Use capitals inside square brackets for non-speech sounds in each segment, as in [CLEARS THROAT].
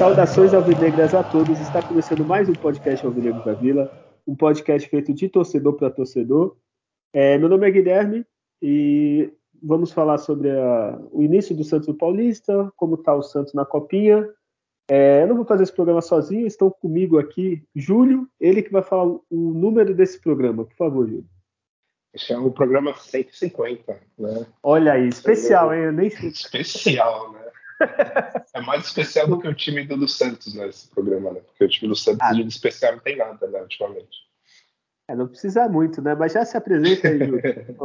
Saudações alvinegras a todos. Está começando mais um podcast Alvinegros da Vila, um podcast feito de torcedor para torcedor. É, meu nome é Guilherme e vamos falar sobre a, o início do Santos no Paulista, como está o Santos na Copinha. É, eu não vou fazer esse programa sozinho, estão comigo aqui Júlio, ele que vai falar o número desse programa. Por favor, Júlio. Esse é o programa 150, né? Olha aí, especial, hein? Eu nem. Especial, né? [LAUGHS] é mais especial do que o time do, do Santos né, programa, né? Porque o time do Santos ah. de especial não tem nada, né, ultimamente. É, não precisa muito, né? Mas já se apresenta aí, Júlio, [LAUGHS]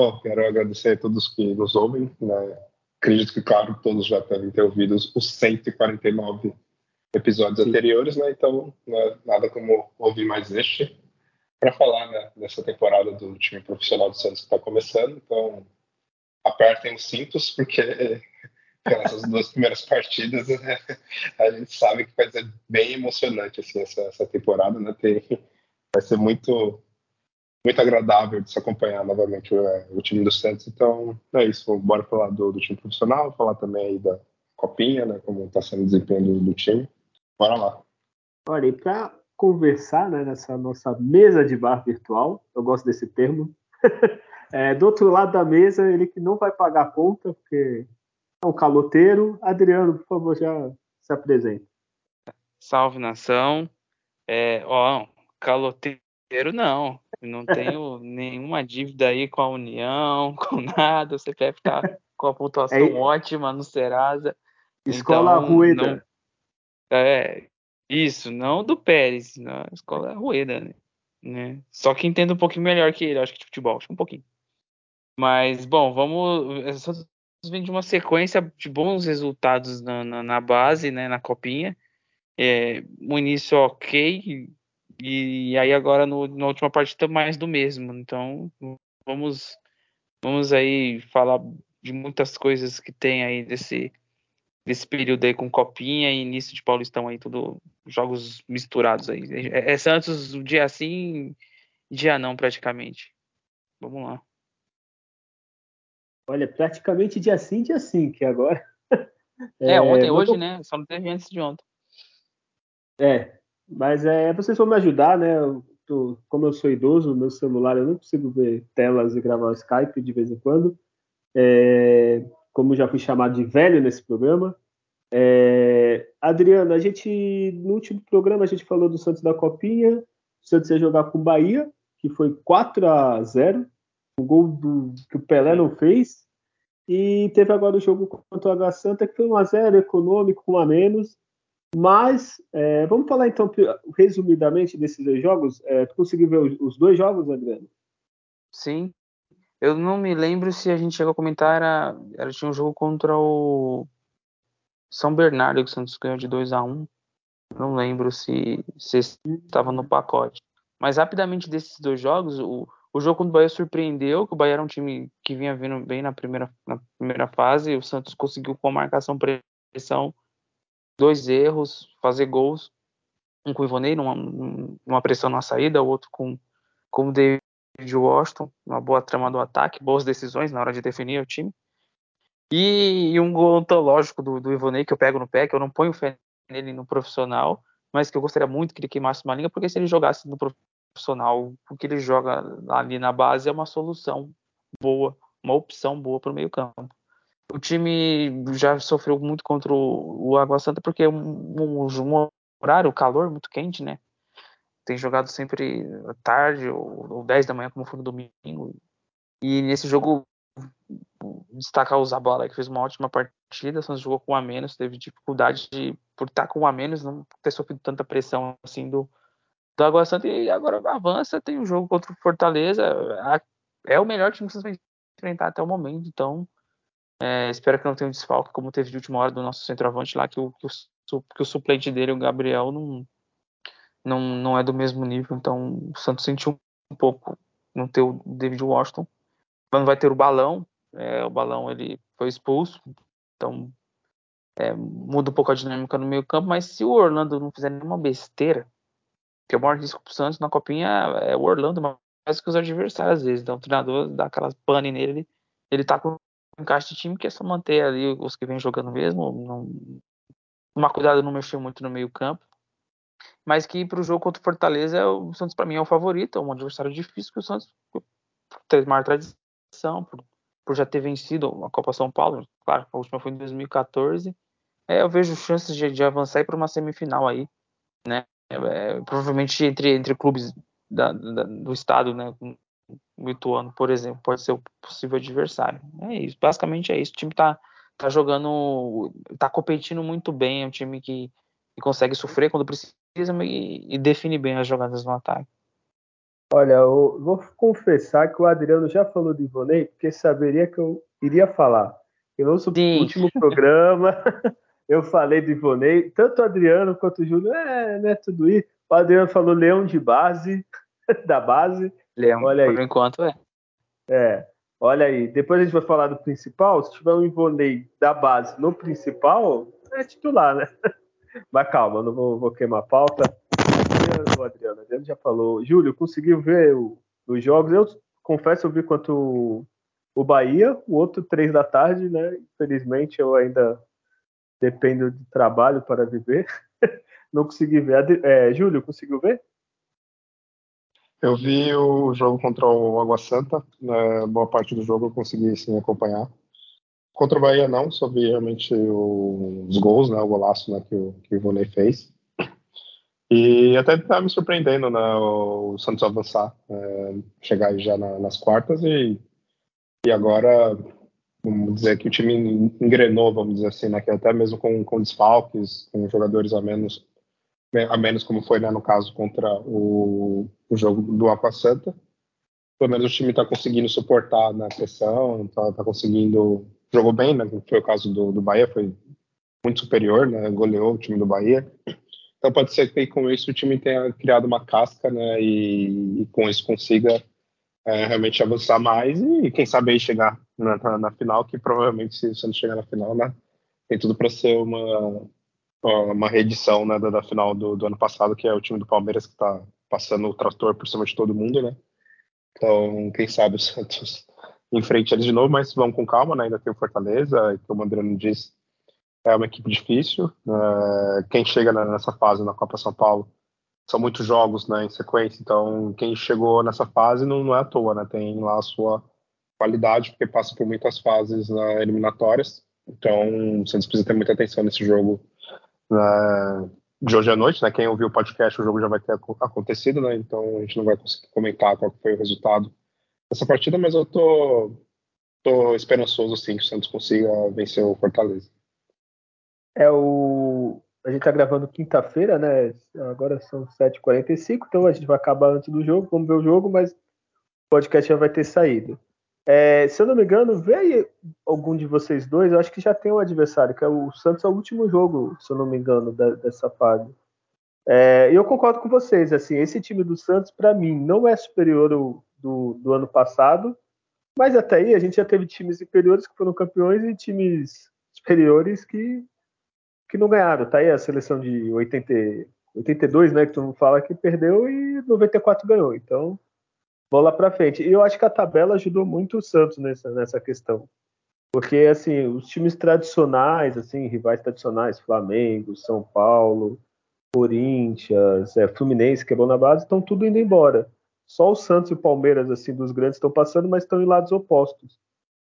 Bom, quero agradecer a todos que nos ouvem, né? Acredito que, claro, todos já devem ter ouvido os 149 episódios Sim. anteriores, né? Então, né, nada como ouvir mais este para falar né, dessa temporada do time profissional do Santos que está começando. Então, apertem os cintos, porque [LAUGHS] essas duas primeiras partidas, [LAUGHS] a gente sabe que vai ser bem emocionante assim, essa, essa temporada, né? Tem, vai ser muito muito agradável de se acompanhar novamente o, é, o time do Santos. Então, é isso. Bora falar do, do, time profissional, falar também aí da copinha, né? Como está sendo o desempenho do, do, time. Bora lá. Olha, e para conversar né, nessa nossa mesa de bar virtual, eu gosto desse termo. [LAUGHS] é, do outro lado da mesa, ele que não vai pagar a conta, porque é um caloteiro. Adriano, por favor, já se apresente. Salve nação. É, ó, caloteiro não. Não tenho nenhuma dívida aí com a União, [LAUGHS] com nada. O CPF tá com a pontuação é, ótima no Serasa. Escola então, Rueda. Não, é, isso, não do Pérez, na escola Rueda, né? né? Só que entendo um pouquinho melhor que ele, acho que de futebol, acho que um pouquinho. Mas, bom, vamos vem de uma sequência de bons resultados na, na, na base, né, na copinha. É, um início ok, e, e aí agora no, na última partida mais do mesmo. Então vamos, vamos aí falar de muitas coisas que tem aí desse, desse período aí com copinha e início de Paulistão aí, tudo jogos misturados aí. É, é Santos dia sim, dia não praticamente. Vamos lá. Olha, praticamente dia sim, dia sim, que agora. É, [LAUGHS] é ontem, hoje, né? Só não teve antes de ontem. É, mas é, vocês vão me ajudar, né? Eu tô, como eu sou idoso, meu celular eu não consigo ver telas e gravar o Skype de vez em quando. É, como já fui chamado de velho nesse programa. É, Adriano, a gente no último programa a gente falou do Santos da Copinha. O Santos ia jogar com o Bahia, que foi 4 a 0 o gol do, que o Pelé não fez. E teve agora o jogo contra o H Santa, que foi um a 0 econômico, com um a menos. Mas é, vamos falar então resumidamente desses dois jogos. É, tu conseguiu ver os, dois jogos, Adriano? Sim. Eu não me lembro se a gente chegou a comentar, era, era tinha um jogo contra o São Bernardo que o Santos ganhou de 2 a 1 Não lembro se, se estava no pacote. Mas rapidamente desses dois jogos, o, o jogo contra o Bahia surpreendeu, que o Bahia era um time que vinha vindo bem na primeira, na primeira fase, o Santos conseguiu com a marcação pressão, dois erros, fazer gols, um com o Ivonei numa, numa pressão na saída, o outro com, com o David Washington, uma boa trama do ataque, boas decisões na hora de definir o time. E, e um gol ontológico do, do Ivonei que eu pego no pé, que eu não ponho fé nele no profissional, mas que eu gostaria muito que ele queimasse uma linha, porque se ele jogasse no profissional, o que ele joga ali na base é uma solução boa, uma opção boa para o meio campo. O time já sofreu muito contra o, Água Santa porque é um, um, um horário, calor muito quente, né? Tem jogado sempre tarde ou, ou 10 da manhã, como foi no domingo. E nesse jogo, destacar o Zabala, que fez uma ótima partida, só jogou com um a menos, teve dificuldade de, por estar com um a menos, não ter sofrido tanta pressão assim do, do Água Santa e agora avança, tem o um jogo contra o Fortaleza. É o melhor time que vocês vão enfrentar até o momento, então é, espero que não tenha um desfalque, como teve de última hora do nosso centroavante lá, que o, que o, que o suplente dele, o Gabriel, não, não, não é do mesmo nível, então o Santos sentiu um pouco não ter o David Washington. Não vai ter o balão, É, o Balão ele foi expulso, então é, muda um pouco a dinâmica no meio campo, mas se o Orlando não fizer nenhuma besteira, que o maior risco pro Santos na copinha é o Orlando mais que os adversários às vezes. Então o treinador dá aquelas pane nele, ele, ele tá com encaixe de time que é só manter ali os que vem jogando mesmo, não tomar cuidado não mexer muito no meio campo. Mas que para o jogo contra o Fortaleza, o Santos para mim é o favorito, é um adversário difícil que o Santos tem maior tradição, por, por já ter vencido a Copa São Paulo, claro, a última foi em 2014. É, eu vejo chances de, de avançar para uma semifinal aí, né? É, provavelmente entre, entre clubes da, da, do estado, né? O Ituano, por exemplo, pode ser o possível adversário. É isso, basicamente é isso. O time tá, tá jogando, tá competindo muito bem, é um time que, que consegue sofrer quando precisa e, e define bem as jogadas no ataque. Olha, eu vou confessar que o Adriano já falou de Ivonei, porque saberia que eu iria falar. Eu no último programa [LAUGHS] eu falei do Ivonei, tanto o Adriano quanto o Júlio, é, né, tudo isso. O Adriano falou Leão de base, [LAUGHS] da base. Olha aí. por enquanto é. É, olha aí. Depois a gente vai falar do principal. Se tiver um Ivonei da base no principal, é titular, né? [LAUGHS] Mas calma, não vou, vou queimar a pauta. O Adriano, Adriano já falou. Júlio, conseguiu ver o, os jogos? Eu confesso, eu vi quanto o, o Bahia, o outro três da tarde, né? Infelizmente eu ainda dependo de trabalho para viver. [LAUGHS] não consegui ver. É, Júlio, conseguiu ver? Eu vi o jogo contra o Água Santa, né, boa parte do jogo eu consegui sim acompanhar. Contra o Bahia não, só vi realmente o, os gols, né, o golaço né, que, o, que o Ivonei fez. E até tá me surpreendendo né, o Santos avançar, é, chegar já na, nas quartas e, e agora, vamos dizer que o time engrenou, vamos dizer assim, né, que até mesmo com, com desfalques, com jogadores a menos, a menos como foi né, no caso contra o, o jogo do Aqua Santa, pelo menos o time está conseguindo suportar na pressão, está tá conseguindo jogou bem, né? Foi o caso do, do Bahia, foi muito superior, né? Goleou o time do Bahia. Então pode ser que com isso o time tenha criado uma casca, né? E, e com isso consiga é, realmente avançar mais e quem sabe aí chegar na, na, na, final, que provavelmente se você chegar na final, né? Tem tudo para ser uma uma reedição né, da, da final do, do, ano passado, que é o time do Palmeiras que está passando o trator por cima de todo mundo, né? Então, quem sabe o Santos [LAUGHS] em frente eles de novo, mas vamos com calma, né? Ainda tem o Fortaleza, que o Adriano disse, é uma equipe difícil. Uh, quem chega nessa fase na Copa São Paulo são muitos jogos né, em sequência, então quem chegou nessa fase não, não é à toa, né? Tem lá a sua qualidade, porque passa por muitas fases né, eliminatórias. Então, o Santos precisa ter muita atenção nesse jogo né, de hoje à noite, né? Quem ouviu o podcast, o jogo já vai ter acontecido, né? Então a gente não vai conseguir comentar qual foi o resultado essa partida, mas eu tô, tô esperançoso sim que o Santos consiga vencer o Fortaleza. É o. A gente tá gravando quinta-feira, né? Agora são 7h45, então a gente vai acabar antes do jogo, vamos ver o jogo, mas o podcast já vai ter saído. É, se eu não me engano, veio algum de vocês dois, eu acho que já tem um adversário, que é o Santos, é o último jogo, se eu não me engano, da, dessa fase. É, eu concordo com vocês, assim, esse time do Santos, para mim, não é superior ao, do, do ano passado, mas até aí a gente já teve times inferiores que foram campeões e times superiores que, que não ganharam. Tá aí a seleção de 80, 82, né, que todo mundo fala que perdeu e 94 ganhou. Então, bola para frente. E eu acho que a tabela ajudou muito o Santos nessa, nessa questão. Porque, assim, os times tradicionais, assim, rivais tradicionais, Flamengo, São Paulo, Corinthians, é, Fluminense, quebrou na base, estão tudo indo embora. Só o Santos e o Palmeiras, assim, dos grandes estão passando, mas estão em lados opostos.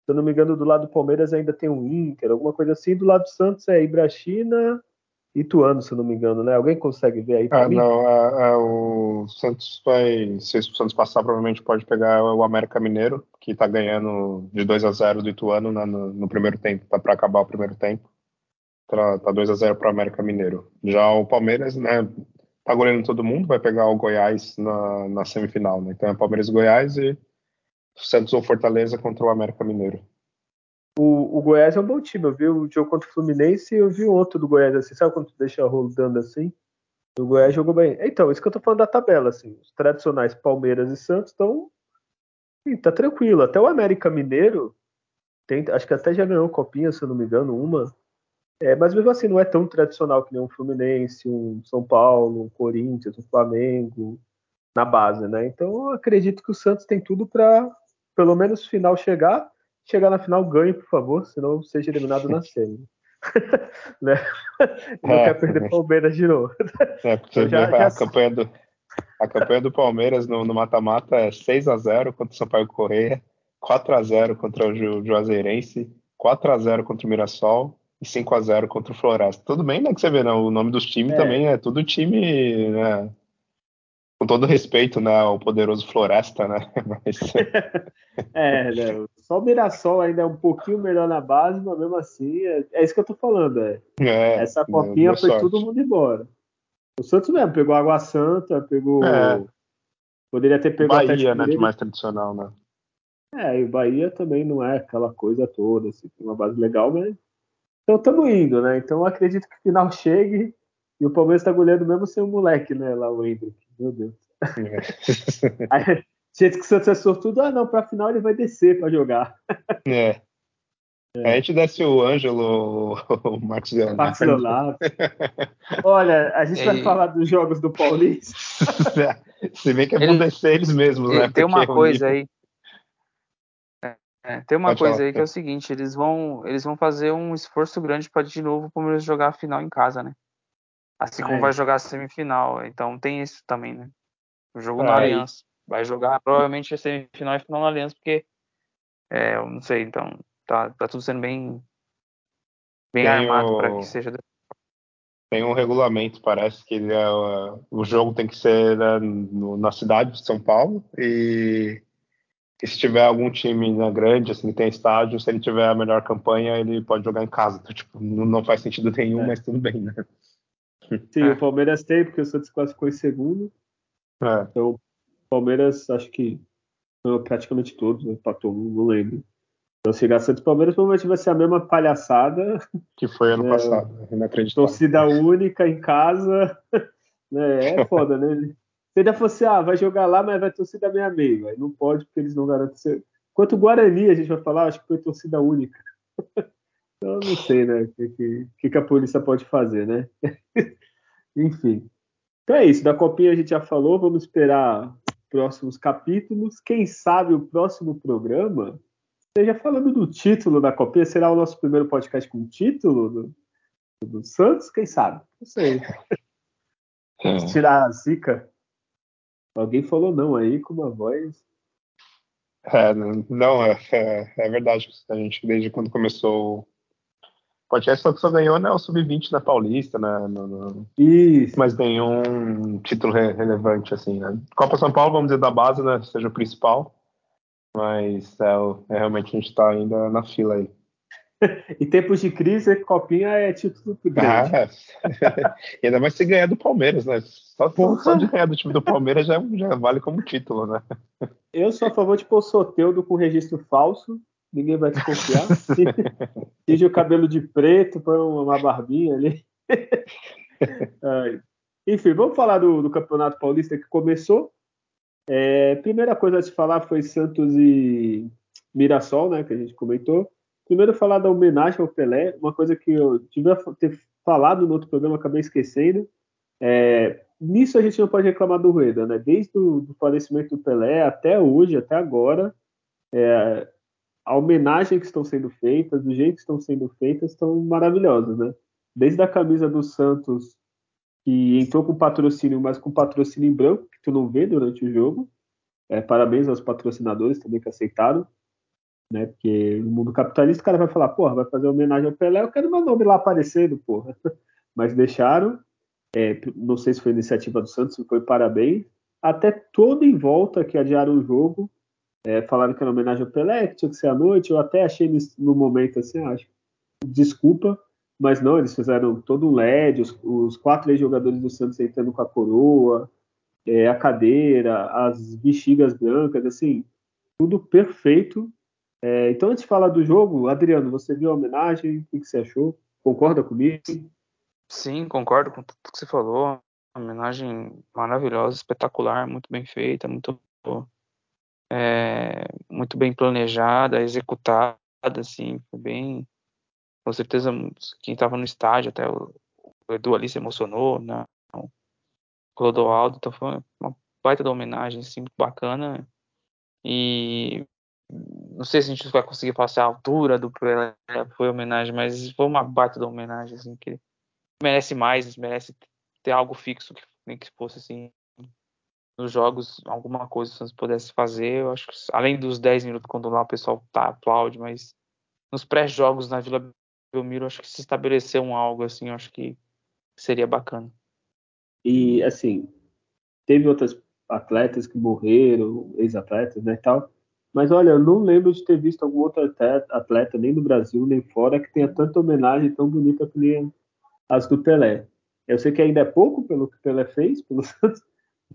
Se eu não me engano, do lado do Palmeiras ainda tem o Inter, alguma coisa assim. Do lado do Santos é Ibrachina Ituano, se não me engano, né? Alguém consegue ver aí ah, Não, o Santos vai. Se o Santos passar, provavelmente pode pegar o América Mineiro, que está ganhando de 2 a 0 do Ituano né, no, no, primeiro tempo, tá para acabar o primeiro tempo. Tá, tá 2 a 0 para o América Mineiro. Já o Palmeiras, né? tá goleando todo mundo, vai pegar o Goiás na, na semifinal, né? Então é Palmeiras e Goiás e Santos ou Fortaleza contra o América Mineiro. O, o, Goiás é um bom time. Eu vi o jogo contra o Fluminense e eu vi outro do Goiás assim. Sabe quando tu deixa rodando assim? O Goiás jogou bem. Então, isso que eu tô falando da tabela, assim. Os tradicionais Palmeiras e Santos estão. Tá tranquilo. Até o América Mineiro tem, acho que até já ganhou copinha, se eu não me engano, uma. É, mas mesmo assim não é tão tradicional que nem um Fluminense, um São Paulo, um Corinthians, um Flamengo na base, né? Então eu acredito que o Santos tem tudo para pelo menos final chegar, chegar na final ganhe, por favor, senão seja eliminado na semi. [LAUGHS] né? Não é, quer perder Palmeiras de novo. É, já, já... A, campanha do, a campanha do Palmeiras no mata-mata é 6 a 0 contra o Sampaio Correia, 4 a 0 contra o Ju, Juazeirense, 4 a 0 contra o Mirassol e 5 a 0 contra o Floresta. Tudo bem, né, que você vê, não, o nome dos times é. também é tudo time, né, com todo respeito, né, ao poderoso Floresta, né, [LAUGHS] mas... [LAUGHS] é, né, só o Mirassol ainda é um pouquinho melhor na base, mas mesmo assim, é, é isso que eu tô falando, é. é Essa copinha foi sorte. todo mundo embora. O Santos mesmo pegou Água Santa, pegou... É. Poderia ter pegado Bahia, né, de mais tradicional, né. É, e o Bahia também não é aquela coisa toda, assim, tem uma base legal, mas. Então estamos indo, né? Então eu acredito que o final [LAUGHS] chegue e o Palmeiras está goleando mesmo sem o moleque, né? Lá o Hendrick. Meu Deus. É. [LAUGHS] Aí, gente que o Santos é sortudo, ah, não, para final ele vai descer para jogar. É. É. A gente desce o Ângelo, o Max Leonardo. Max Leonardo. [LAUGHS] Olha, a gente vai falar dos jogos do Paulista. [LAUGHS] Se bem que é bom descer eles mesmos, né? Tem uma coisa aí. É, tem uma Pode coisa falar. aí que é o seguinte, eles vão, eles vão fazer um esforço grande para de novo o Palmeiras jogar a final em casa, né? Assim como é. vai jogar a semifinal. Então tem isso também, né? O jogo é. na Aliança. Vai jogar provavelmente a semifinal e final na Aliança, porque é, eu não sei, então tá, tá tudo sendo bem, bem armado o... para que seja. Tem um regulamento, parece que ele é, o jogo tem que ser né, na cidade de São Paulo e e se tiver algum time na grande, assim, que tem estádio, se ele tiver a melhor campanha, ele pode jogar em casa. Então, tipo, não, não faz sentido nenhum, é. mas tudo bem, né? Sim, é. o Palmeiras tem, porque o Santos classificou em segundo. É. Então, o Palmeiras, acho que praticamente todos, né? empatou um, não lembro. Então, se chegar Santos e Palmeiras, provavelmente vai ser a mesma palhaçada. Que foi ano é, passado, inacreditável. Torcida única em casa. [LAUGHS] Né? É [LAUGHS] foda, né? Se ainda fosse, ah, vai jogar lá, mas vai torcida meia meio. Aí não pode, porque eles não garantem. Quanto o Guarani, a gente vai falar, acho que foi torcida única. [LAUGHS] então, não sei, né? O que, que, que, a polícia pode fazer, né? [LAUGHS] Enfim. Então é isso. Da Copinha a gente já falou. Vamos esperar próximos capítulos. Quem sabe o próximo programa esteja falando do título da Copinha. Será o nosso primeiro podcast com título do, do Santos? Quem sabe? Não sei. [LAUGHS] É. Tirar a zica. Alguém falou não aí com uma voz. É, não, é, é, é verdade. A gente, desde quando começou podcast, só, só ganhou né, o Sub-20 na Paulista, né? No, no... Isso. Mas nenhum título re relevante, assim, né? Copa São Paulo, vamos dizer, da base, né? Seja o principal. Mas é, é realmente a gente está ainda na fila aí. [LAUGHS] em tempos de crise, copinha é título grande. Ah, [LAUGHS] ainda mais se ganhar do Palmeiras, né? Só, só, de ganhar do time do Palmeiras já, já vale como título, né? Eu sou a favor de pôr Soteudo com registro falso. Ninguém vai desconfiar. [LAUGHS] Tinge o cabelo de preto, põe uma barbinha ali. [LAUGHS] Enfim, vamos falar do, do, Campeonato Paulista que começou. É, primeira coisa a se falar foi Santos e Mirassol, né? Que a gente comentou. Primeiro, falar da homenagem ao Pelé, uma coisa que eu tive ter falado no outro programa, acabei esquecendo. É, nisso a gente não pode reclamar do Rueda, né? Desde o falecimento do Pelé até hoje, até agora, é, a homenagem que estão sendo feitas, do jeito que estão sendo feitas, estão maravilhosas, né? Desde a camisa do Santos, que entrou com patrocínio, mas com patrocínio em branco, que tu não vê durante o jogo. É, parabéns aos patrocinadores também que aceitaram né? Porque no mundo capitalista o cara vai falar, porra, vai fazer homenagem ao Pelé, eu quero meu nome lá aparecendo, porra. [LAUGHS] Mas deixaram, é, não sei se foi iniciativa do Santos, foi parabéns, até todo em volta que adiaram o jogo, é, falaram que era homenagem ao Pelé, que tinha que ser à noite, eu até achei no momento assim, ah, acho, desculpa, mas não, eles fizeram todo um LED, os, os quatro jogadores do Santos entrando com a coroa, é, a cadeira, as bexigas brancas, assim, tudo perfeito é, então, antes de falar do jogo, Adriano, você viu a homenagem? O que, você achou? Concorda comigo? Sim, concordo com tudo que você falou. Uma homenagem maravilhosa, espetacular, muito bem feita, muito, é, muito bem planejada, executada. assim, bem. Com certeza, quem estava no estádio, até o, Edu ali se emocionou, né? O Clodoaldo, então foi uma baita da homenagem, assim, bacana. E não sei se a gente vai conseguir passar a altura do Pelé, foi homenagem, mas foi uma baita da homenagem, assim, que merece mais, merece ter algo fixo, nem que fosse assim, nos jogos, alguma coisa que Santos pudesse fazer, eu acho que além dos 10 minutos quando lá o pessoal tá, aplaude, mas nos pré-jogos na Vila Belmiro, acho que se estabeleceu um algo assim, acho que seria bacana. E assim, teve outras atletas que morreram, ex-atletas, né, tal. Mas olha, eu não lembro de ter visto algum outro atleta, nem no Brasil, nem fora, que tenha tanta homenagem tão bonita que nem as do Pelé. Eu sei que ainda é pouco pelo que o Pelé fez pelo [LAUGHS] Santos,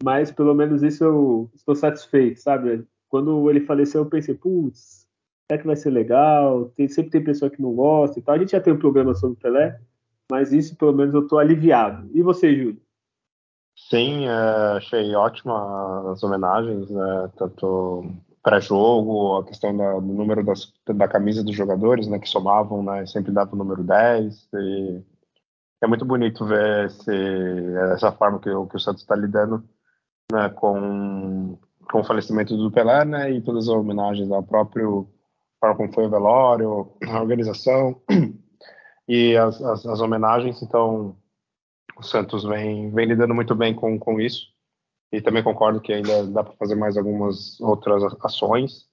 mas pelo menos isso eu estou satisfeito, sabe? Quando ele faleceu, eu pensei, putz, será que vai ser legal? Tem, sempre tem pessoa que não gosta e tal. A gente já tem um programa sobre o Pelé, mas isso pelo menos eu estou aliviado. E você, Júlio? Sim, é, achei ótima as homenagens, né, tanto pré-jogo, a questão da, do número das, da camisa dos jogadores, né, que somavam, né, sempre dava o número 10, e é muito bonito ver esse, essa forma que, que o Santos está lidando né, com, com o falecimento do Pelé, né, e todas as homenagens ao próprio para como foi o velório, a organização e as, as, as homenagens, então o Santos vem, vem lidando muito bem com, com isso. E também concordo que ainda dá para fazer mais algumas outras ações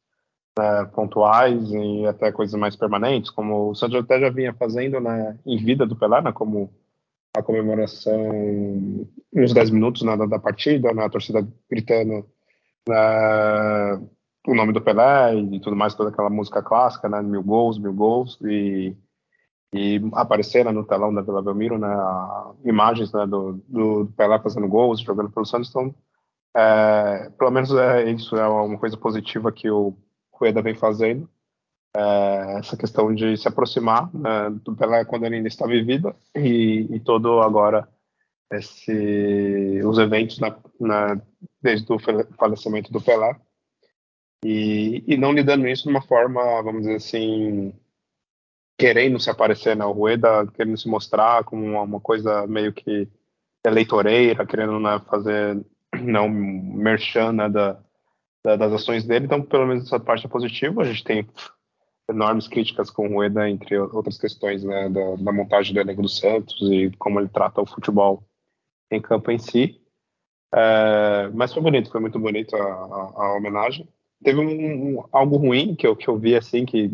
né, pontuais e até coisas mais permanentes, como o Santos até já vinha fazendo né, em vida do Pelé, né, como a comemoração nos 10 minutos né, da, partida, né, a torcida gritando né, o nome do Pelé e tudo mais, toda aquela música clássica, né, mil gols, mil gols, e e apareceram no telão da Vila Belmiro né, imagens né, do, do, Pelé fazendo gols, jogando pelo Santos. Então, é, pelo menos é, isso é uma coisa positiva que o Rueda vem fazendo. É, essa questão de se aproximar né, Pelé quando ele ainda está vivida e, e todo agora esse, os eventos na, na, desde o falecimento do Pelé e, e não lidando isso de uma forma, vamos dizer assim, querendo se aparecer na Rueda, querendo se mostrar como uma, uma coisa meio que eleitoreira, querendo né, fazer não merchan né, da, da, das ações dele. Então, pelo menos essa parte é positiva. A gente tem enormes críticas com o Rueda, entre outras questões né, da, da, montagem do elenco do Santos e como ele trata o futebol em campo em si. É, mas foi bonito, foi muito bonito a, a, a homenagem. Teve um, um, algo ruim que eu, que eu vi assim, que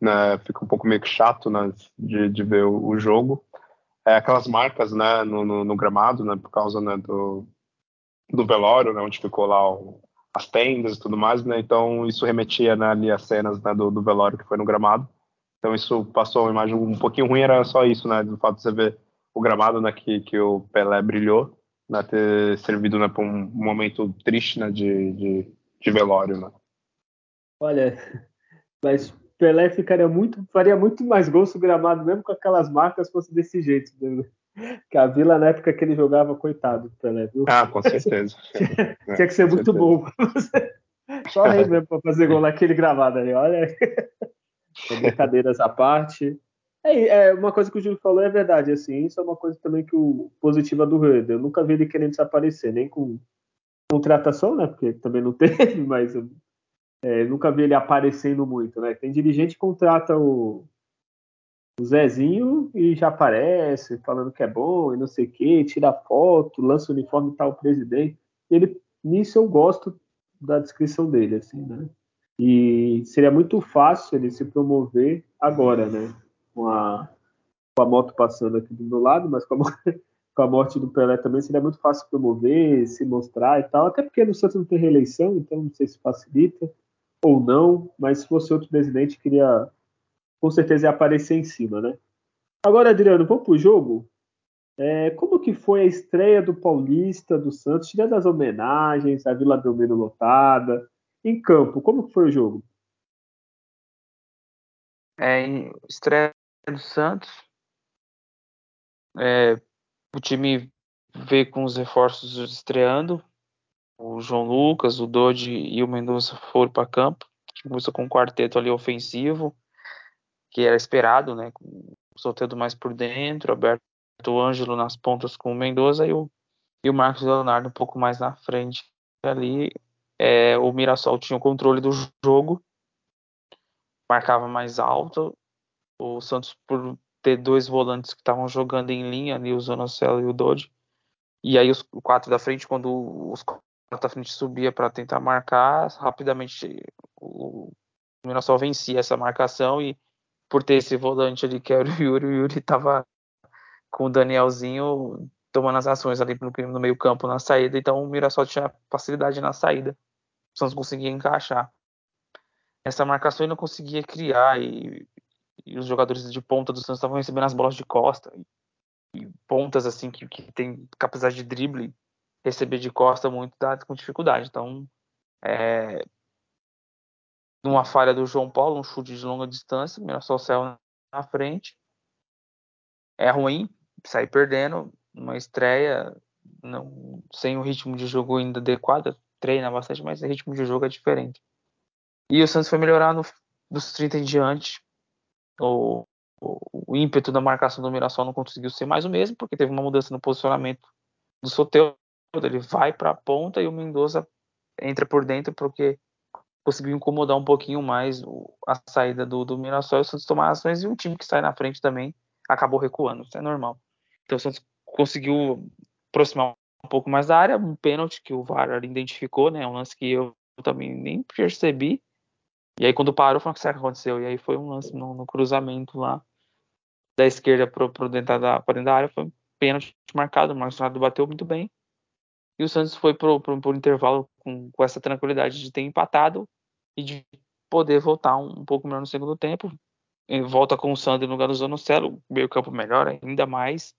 né, fica um pouco meio que chato né, de, de ver o, o, jogo. É aquelas marcas né, no, no, no gramado, né, por causa né, do, do velório, né, onde ficou lá o, as tendas e tudo mais, né, então isso remetia né, ali às cenas né, do, do velório que foi no gramado. Então isso passou uma imagem um pouquinho ruim, era só isso, né, do fato de você ver o gramado né, que, que o Pelé brilhou, né, ter servido né, para um momento triste né, de, de, de velório. Né. Olha, mas Pelé ficaria muito, faria muito mais gols no gramado, mesmo com aquelas marcas, fosse desse jeito. Né? Que a Vila, na época que ele jogava, coitado do Pelé, viu? Ah, com certeza. tinha, [LAUGHS] é, tinha que ser muito certeza. bom. Só ele mesmo para fazer gol naquele gramado ali, olha. [LAUGHS] Brincadeiras à parte. É, é, uma coisa que o Júlio falou é verdade, assim, isso é uma coisa também que o positiva do Rede. Eu nunca vi ele querendo desaparecer, nem com contratação, né? Porque também não [LAUGHS] teve, mas é, nunca vi ele aparecendo muito, né? Tem dirigente que contrata o, o Zezinho e já aparece, falando que é bom e não sei o quê, tira foto, lança o uniforme e tal, presidente. Ele, nisso eu gosto da descrição dele, assim, né? E seria muito fácil ele se promover agora, né? Com a, com a moto passando aqui do meu lado, mas com a, [LAUGHS] com a morte do Pelé também seria muito fácil se promover, se mostrar e tal, até porque no Santos não tem reeleição, então não sei se facilita ou não, mas se fosse outro presidente, queria com certeza aparecer em cima, né? Agora, Adriano, vamos pro jogo? É, como que foi a estreia do Paulista, do Santos, tirando as homenagens, a Vila Belmiro lotada, em campo, como que foi o jogo? É, em estreia do Santos, é, o time veio com os reforços estreando, o João Lucas, o Dodi e o Mendonça foram para campo. Começou com um quarteto ali ofensivo. Que era esperado, né? Com mais por dentro, Alberto Ângelo nas pontas com o Mendoza e o, e o Marcos Leonardo um pouco mais na frente ali. É, o Mirassol tinha o controle do jogo, marcava mais alto. O Santos, por ter dois volantes que estavam jogando em linha ali, o Zonocelo e o Dodge. E aí os quatro da frente, quando os quatro da frente subia para tentar marcar, rapidamente o Mirassol vencia essa marcação e por ter esse volante ali que era o Yuri, o Yuri estava com o Danielzinho tomando as ações ali no, no meio campo na saída, então o Mirassol tinha facilidade na saída. O Santos conseguia encaixar. Essa marcação ele não conseguia criar e, e os jogadores de ponta do Santos estavam recebendo as bolas de costa. E, e pontas assim que, que tem capacidade de drible, receber de costa muito dá com dificuldade. Então, é, numa falha do João Paulo, um chute de longa distância, Mirassol na frente. É ruim sair perdendo uma estreia não, sem o ritmo de jogo ainda adequado, treina bastante, mas o ritmo de jogo é diferente. E o Santos foi melhorar no, dos 30 em diante. O, o, o, ímpeto da marcação do Mirassol não conseguiu ser mais o mesmo, porque teve uma mudança no posicionamento do Soteldo. Ele vai para a ponta e o Mendoza entra por dentro, porque conseguiu incomodar um pouquinho mais a saída do, do Mirassol e o Santos tomar ações. E o time que sai na frente também acabou recuando, isso é normal. Então o Santos conseguiu aproximar um pouco mais da área, um pênalti que o VAR identificou, né? Um lance que eu também nem percebi. E aí quando parou, foi o que aconteceu. E aí foi um lance no, no cruzamento lá da esquerda para dentro da, dentro da área, foi um pênalti marcado, o Marcos bateu muito bem. E o Santos foi pro, pro intervalo com, com, essa tranquilidade de ter empatado e de poder voltar um, um pouco melhor no segundo tempo. volta com o Sander no lugar do Zanocelo, meio campo melhor ainda mais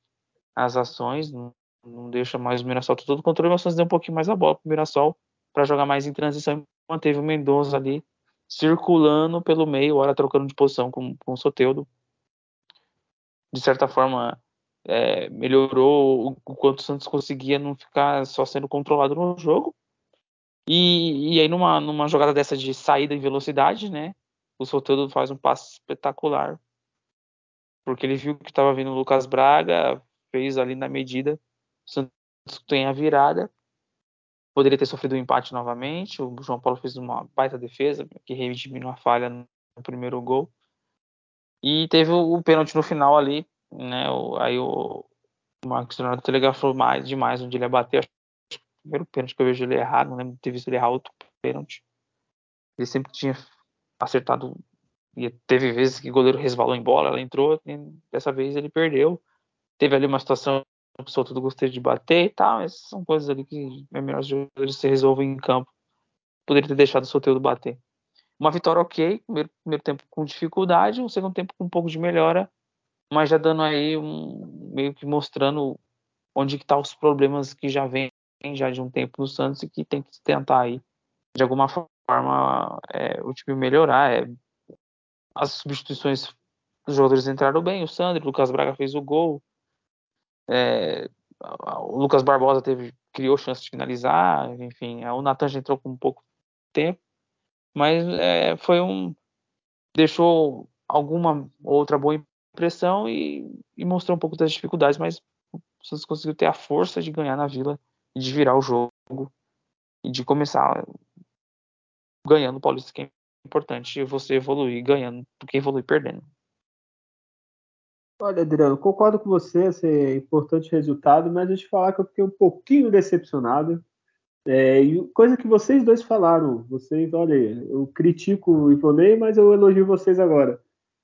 as ações, não, não deixa mais o Mirassol todo o controle, mas deu um pouquinho mais a bola para o Mirassol para jogar mais em transição e manteve o Mendonça ali circulando pelo meio, hora trocando de posição com, com o Soteudo. De certa forma, é, melhorou o, o quanto o Santos conseguia não ficar só sendo controlado no jogo. E, e aí, numa, numa jogada dessa de saída em velocidade, né? O Soteudo faz um passe espetacular. Porque ele viu que estava vindo o Lucas Braga, fez ali na medida. O Santos tem a virada. Poderia ter sofrido um empate novamente. O João Paulo fez uma baita defesa, que redimiu a falha no primeiro gol. E teve o, o pênalti no final ali, né? O, aí o, o Marcos Leonardo telegrafou mais demais onde ele ia bater. Acho o primeiro pênalti que eu vejo ele errar, não lembro de ter visto ele errar outro pênalti. Ele sempre tinha acertado. E teve vezes que o goleiro resvalou em bola, ela entrou, dessa vez ele perdeu. Teve ali uma situação que o pessoal todo gostaria de bater e tal, mas são coisas ali que é melhor os jogadores se resolvem em campo. Poderia ter deixado o Soteldo bater. Uma vitória ok, primeiro, primeiro tempo com dificuldade, um segundo tempo com um pouco de melhora, mas já dando aí um meio que mostrando onde que tá os problemas que já vem já de um tempo no Santos e que tem que tentar aí de alguma forma é, o time melhorar. É, as substituições dos jogadores entraram bem, o Sandro, o Lucas Braga fez o gol, é, o Lucas Barbosa teve, criou chance de finalizar, enfim, o Natan já entrou com um pouco tempo, mas é, foi um. deixou alguma outra boa impressão e, e, mostrou um pouco das dificuldades, mas o Santos conseguiu ter a força de ganhar na Vila de virar o jogo e de começar ganhando o Paulista, que é importante você evoluir ganhando do que evoluir perdendo. Olha, Adriano, concordo com você, assim, é importante resultado, mas eu te falar que eu fiquei um pouquinho decepcionado. É, coisa que vocês dois falaram, vocês, olha, eu critico o Ivonei, mas eu elogio vocês agora.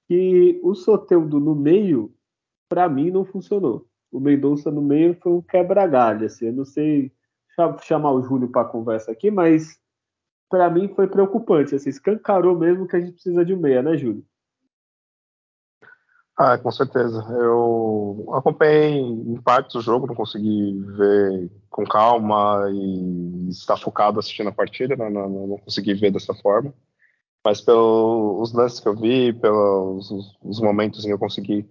Que o Soteudo no meio, para mim, não funcionou. O Mendonça no meio foi um quebra-galho, assim, eu não sei chamar o Júlio para conversa aqui, mas para mim foi preocupante, assim, escancarou mesmo que a gente precisa de um meia, né, Júlio? Ah, com certeza. Eu acompanhei em partes do jogo, não consegui ver com calma e estar focado assistindo a partida, não, não, não consegui ver dessa forma. Mas pelos lances que eu vi, pelos os, os momentos em que eu consegui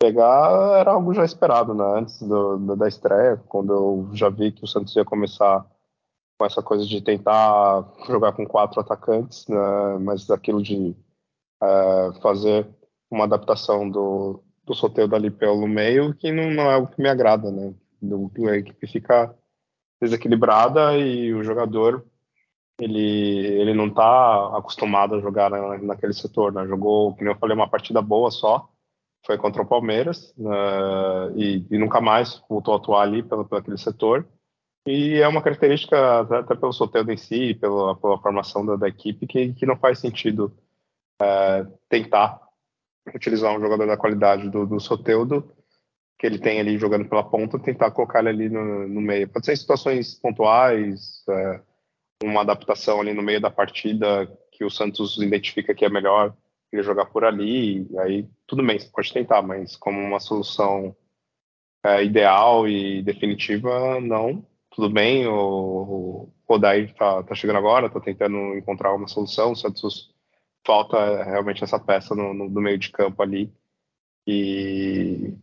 pegar, era algo já esperado, né? Antes do, da estreia, quando eu já vi que o Santos ia começar com essa coisa de tentar jogar com quatro atacantes, né? Mas aquilo de uh, fazer uma adaptação do, do Soteldo ali pelo meio que não, não é o que me agrada, né? Do, a equipe fica desequilibrada e o jogador ele, ele não está acostumado a jogar na, naquele setor, né? Jogou, como eu falei, uma partida boa só, foi contra o Palmeiras uh, e, e, nunca mais voltou a atuar ali pelo, aquele setor. E é uma característica, até pelo Soteldo em si, pela, pela formação da, da, equipe, que, que não faz sentido uh, tentar utilizar um jogador da qualidade do, do Soteudo, que ele tem ali jogando pela ponta, tentar colocar ele ali no, no meio. Pode ser em situações pontuais, é, uma adaptação ali no meio da partida que o Santos identifica que é melhor ele jogar por ali, e aí tudo bem, você pode tentar, mas como uma solução é, ideal e definitiva, não. Tudo bem, o, o Odair tá, chegando agora, tá tentando encontrar uma solução, o Santos falta realmente essa peça no, no, no meio de campo ali. E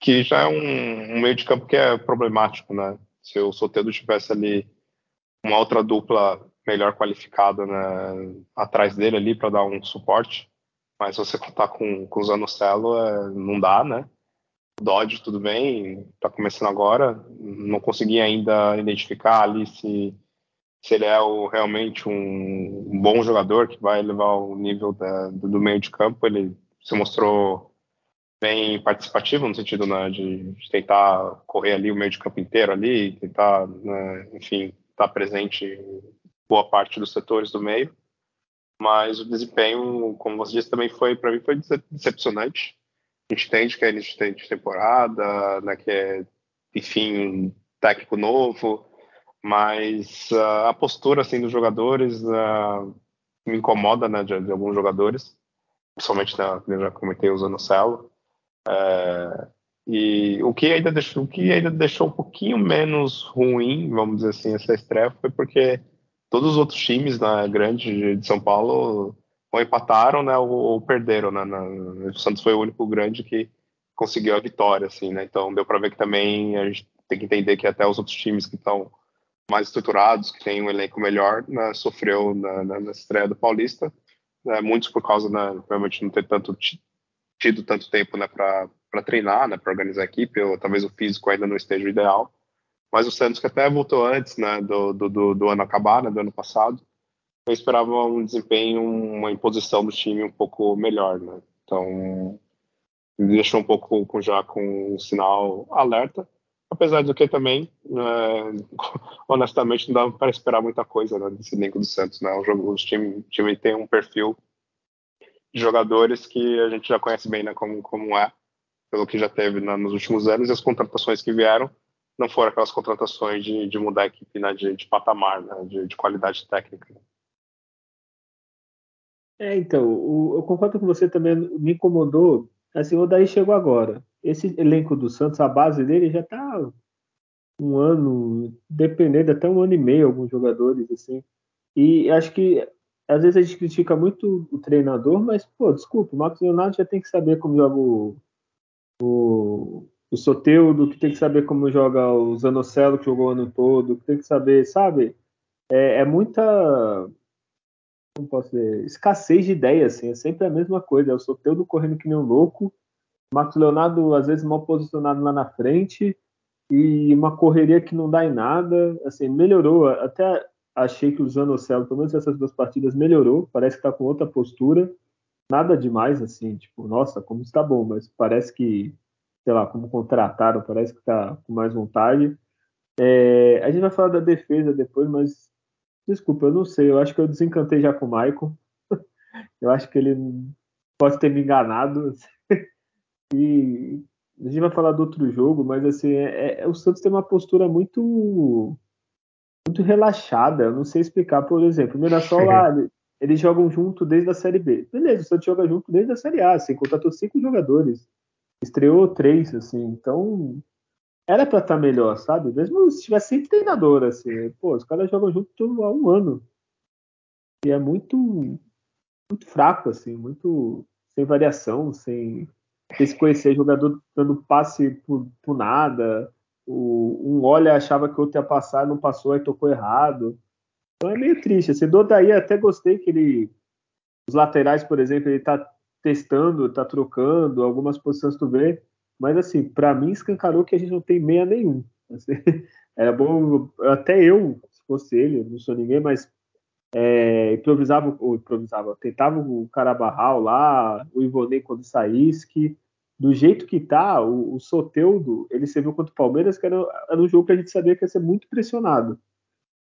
que já é um, um, meio de campo que é problemático, né? Se o Soteldo tivesse ali uma outra dupla melhor qualificada né, atrás dele ali para dar um suporte, mas você contar com, com o Zanocelo é, não dá, né? Dodge, tudo bem, tá começando agora, não consegui ainda identificar ali se se ele é o, realmente um, um, bom jogador que vai levar o nível da, do, do, meio de campo. Ele se mostrou bem participativo no sentido né, de, de, tentar correr ali o meio de campo inteiro ali, tentar, né, enfim, estar tá presente em boa parte dos setores do meio. Mas o desempenho, como você disse, também foi para mim foi decepcionante. A gente entende que é início de temporada, né, que é, enfim, um técnico novo mas uh, a postura assim dos jogadores uh, me incomoda né, de, de, alguns jogadores, principalmente da, eu já comentei usando o Celo. Uh, e o que ainda deixou, o que ainda deixou um pouquinho menos ruim, vamos dizer assim, essa estreia foi porque todos os outros times na né, grande de São Paulo ou empataram, né, ou, ou perderam, né, na, o Santos foi o único grande que conseguiu a vitória, assim, né, então deu para ver que também a gente tem que entender que até os outros times que estão mais estruturados, que tem um elenco melhor, né, sofreu na, na, na, estreia do Paulista, né, muitos por causa, né, provavelmente não ter tanto tido tanto tempo né, para treinar, né, para organizar a equipe, ou talvez o físico ainda não esteja ideal. Mas o Santos, que até voltou antes né, do, do, do ano acabar, né, do ano passado, eu esperava um desempenho, uma imposição do time um pouco melhor. Né? Então, me deixou um pouco já com um sinal alerta apesar do que também, é, [LAUGHS] honestamente, não dá para esperar muita coisa né, desse elenco do Santos. Né? O, jogo, o time, o time tem um perfil de jogadores que a gente já conhece bem né, como, como é, pelo que já teve né, nos últimos anos, e as contratações que vieram não foram aquelas contratações de, de mudar a equipe né, de, de patamar, né, de, de, qualidade técnica. É, então, o, eu concordo com você também, me incomodou, assim, o daí chegou agora, esse elenco do Santos, a base dele já está um ano, dependendo, até um ano e meio, alguns jogadores, assim. E acho que às vezes a gente critica muito o treinador, mas, pô, desculpa, o Marcos Leonardo já tem que saber como joga o, o, o Soteudo, que tem que saber como joga o Zanocelo, que jogou o ano todo, que tem que saber, sabe? É, é muita. Como posso dizer? Escassez de ideia, assim, é sempre a mesma coisa. É o Soteudo correndo que nem um louco Marcos Leonardo, às vezes, mal posicionado lá na frente e uma correria que não dá em nada. Assim, melhorou. Até achei que o Zanocelo, pelo menos essas duas partidas, melhorou. Parece que está com outra postura. Nada demais, assim, tipo, nossa, como está bom, mas parece que, sei lá, como contrataram, parece que está com mais vontade. É, a gente vai falar da defesa depois, mas desculpa, eu não sei. Eu acho que eu desencantei já com o Michael. [LAUGHS] eu acho que ele pode ter me enganado. [LAUGHS] E a gente vai falar do outro jogo, mas assim, é, é, o Santos tem uma postura muito muito relaxada, eu não sei explicar. Por exemplo, o Mirassol lá, [LAUGHS] eles jogam junto desde a Série B. Beleza, o Santos joga junto desde a Série A, assim, contratou cinco jogadores. Estreou três, assim, então era para estar tá melhor, sabe? Mesmo se tivesse sem treinador, assim, pô, os caras jogam junto há um ano. E é muito muito fraco, assim, muito sem variação, sem se conhecer jogador dando passe por, por nada. O, um olha achava que o outro ia passar, não passou, aí tocou errado. Então é meio triste. Assim, daí até gostei que ele. Os laterais, por exemplo, ele tá testando, tá trocando, algumas posições tu vê, mas assim, para mim escancarou que a gente não tem meia nenhum. Assim, [LAUGHS] era bom, até eu, se fosse ele, não sou ninguém, mas é, improvisava, ou improvisava, tentava o Carabarral lá, o Ivonei quando saísse, que do jeito que tá, o, o Soteudo, ele serviu contra o Palmeiras, que era, era um jogo que a gente sabia que ia ser muito pressionado.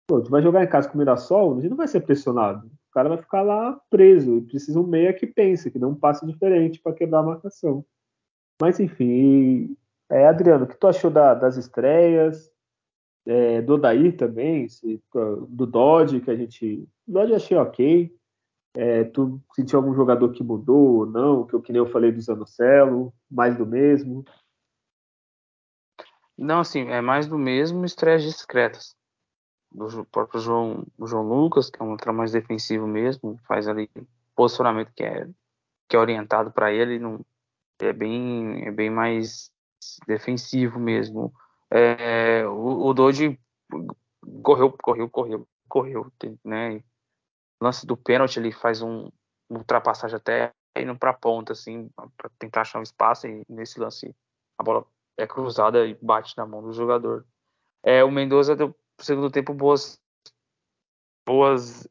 Pô, tu vai jogar em casa com o Mirassol, a gente não vai ser pressionado. O cara vai ficar lá preso, e precisa um meia que pense, que não passe diferente para quebrar a marcação. Mas enfim, é, Adriano, o que tu achou da, das estreias? É, do Odair também, se, do Dodge, que a gente. Dodge achei ok. É, tu sentiu algum jogador que mudou ou não? Que eu que nem eu falei do Zanocelo, mais do mesmo? Não, assim, é mais do mesmo, estreias discretas. Do próprio João, João Lucas, que é um outro mais defensivo mesmo, faz ali posicionamento que é, que é orientado para ele, não, é, bem, é bem mais defensivo mesmo. É, o, o Doge correu, correu, correu, correu, né? lance do pênalti, ele faz um ultrapassagem até indo para a ponta, assim, para tentar achar um espaço. E nesse lance, a bola é cruzada e bate na mão do jogador. É, o Mendoza deu, segundo tempo, boas, boas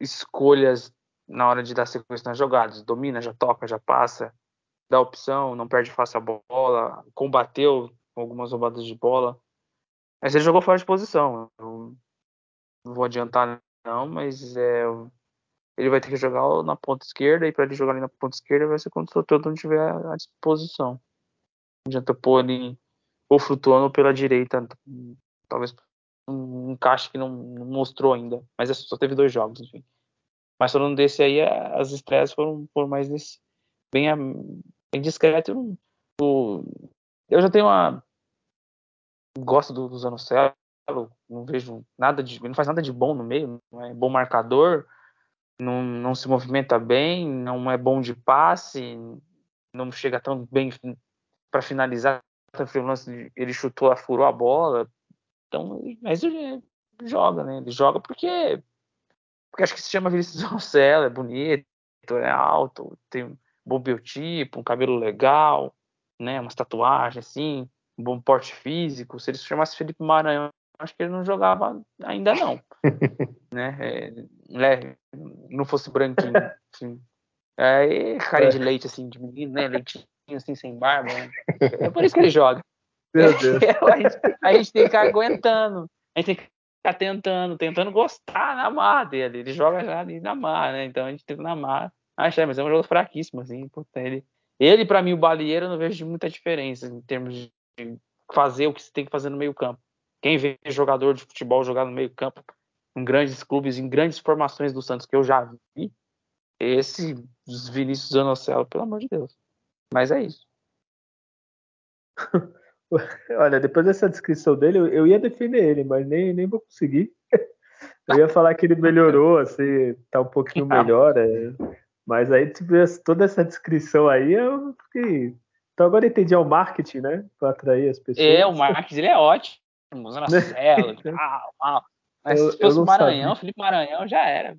escolhas na hora de dar sequência nas jogadas. Domina, já toca, já passa, dá opção, não perde fácil a bola, combateu com algumas roubadas de bola. Mas ele jogou fora de posição. Não vou adiantar não, mas é, ele vai ter que jogar na ponta esquerda, e para ele jogar ali na ponta esquerda vai ser quando o Soteldo não tiver à disposição. Não adianta pôr ele ou flutuando pela direita, talvez um encaixe que não, não mostrou ainda, mas é só teve dois jogos, enfim. Mas falando desse aí, as estreias foram, foram mais desse, bem, bem discreto. Eu, eu já tenho uma. Gosto do, do Zanocelo, não vejo nada de. Ele não faz nada de bom no meio, não é bom marcador, não, não se movimenta bem, não é bom de passe, não chega tão bem para finalizar. Ele chutou, furou a bola. Então, mas ele joga, né? Ele joga porque, porque acho que se chama Vinícius Zanocelo, é bonito, é alto, tem um bom biotipo, um cabelo legal, né? Umas tatuagens assim, um bom porte físico. Se ele se chamasse Felipe Maranhão, acho que ele não jogava ainda não, [LAUGHS] né? É, é, não fosse branquinho, assim. É, carinha de leite, assim, de menino, né? Leitinho, assim, sem barba. Né? É por isso que ele joga. Meu Deus. [LAUGHS] a, gente, a gente tem que ficar aguentando. A gente tem que ficar tentando, tentando gostar na mar dele. Ele joga já ali na mar, né? Então a gente tenta na mar. Achei, mas é um jogo fraquíssimo, assim. Puta, ele, ele para mim, o Balieiro, eu não vejo muita diferença em termos de fazer o que você tem que fazer no meio campo. Quem vê jogador de futebol jogar no meio-campo em grandes clubes, em grandes formações do Santos que eu já vi, esse Vinícius Zanocelo, pelo amor de Deus. Mas é isso. [LAUGHS] [LAUGHS] Olha, depois dessa descrição dele, eu ia defender ele, mas nem, nem vou conseguir. [LAUGHS] Eu ia falar que ele melhorou, assim, tá um pouquinho melhor, é. mas aí toda essa descrição aí, eu fiquei. Então agora eu entendi, é o marketing, né? Para atrair as pessoas. É, o marketing ele é ótimo usando a [LAUGHS] cela, tal, Mas eu, se fosse o Maranhão, sabia. Felipe Maranhão já era.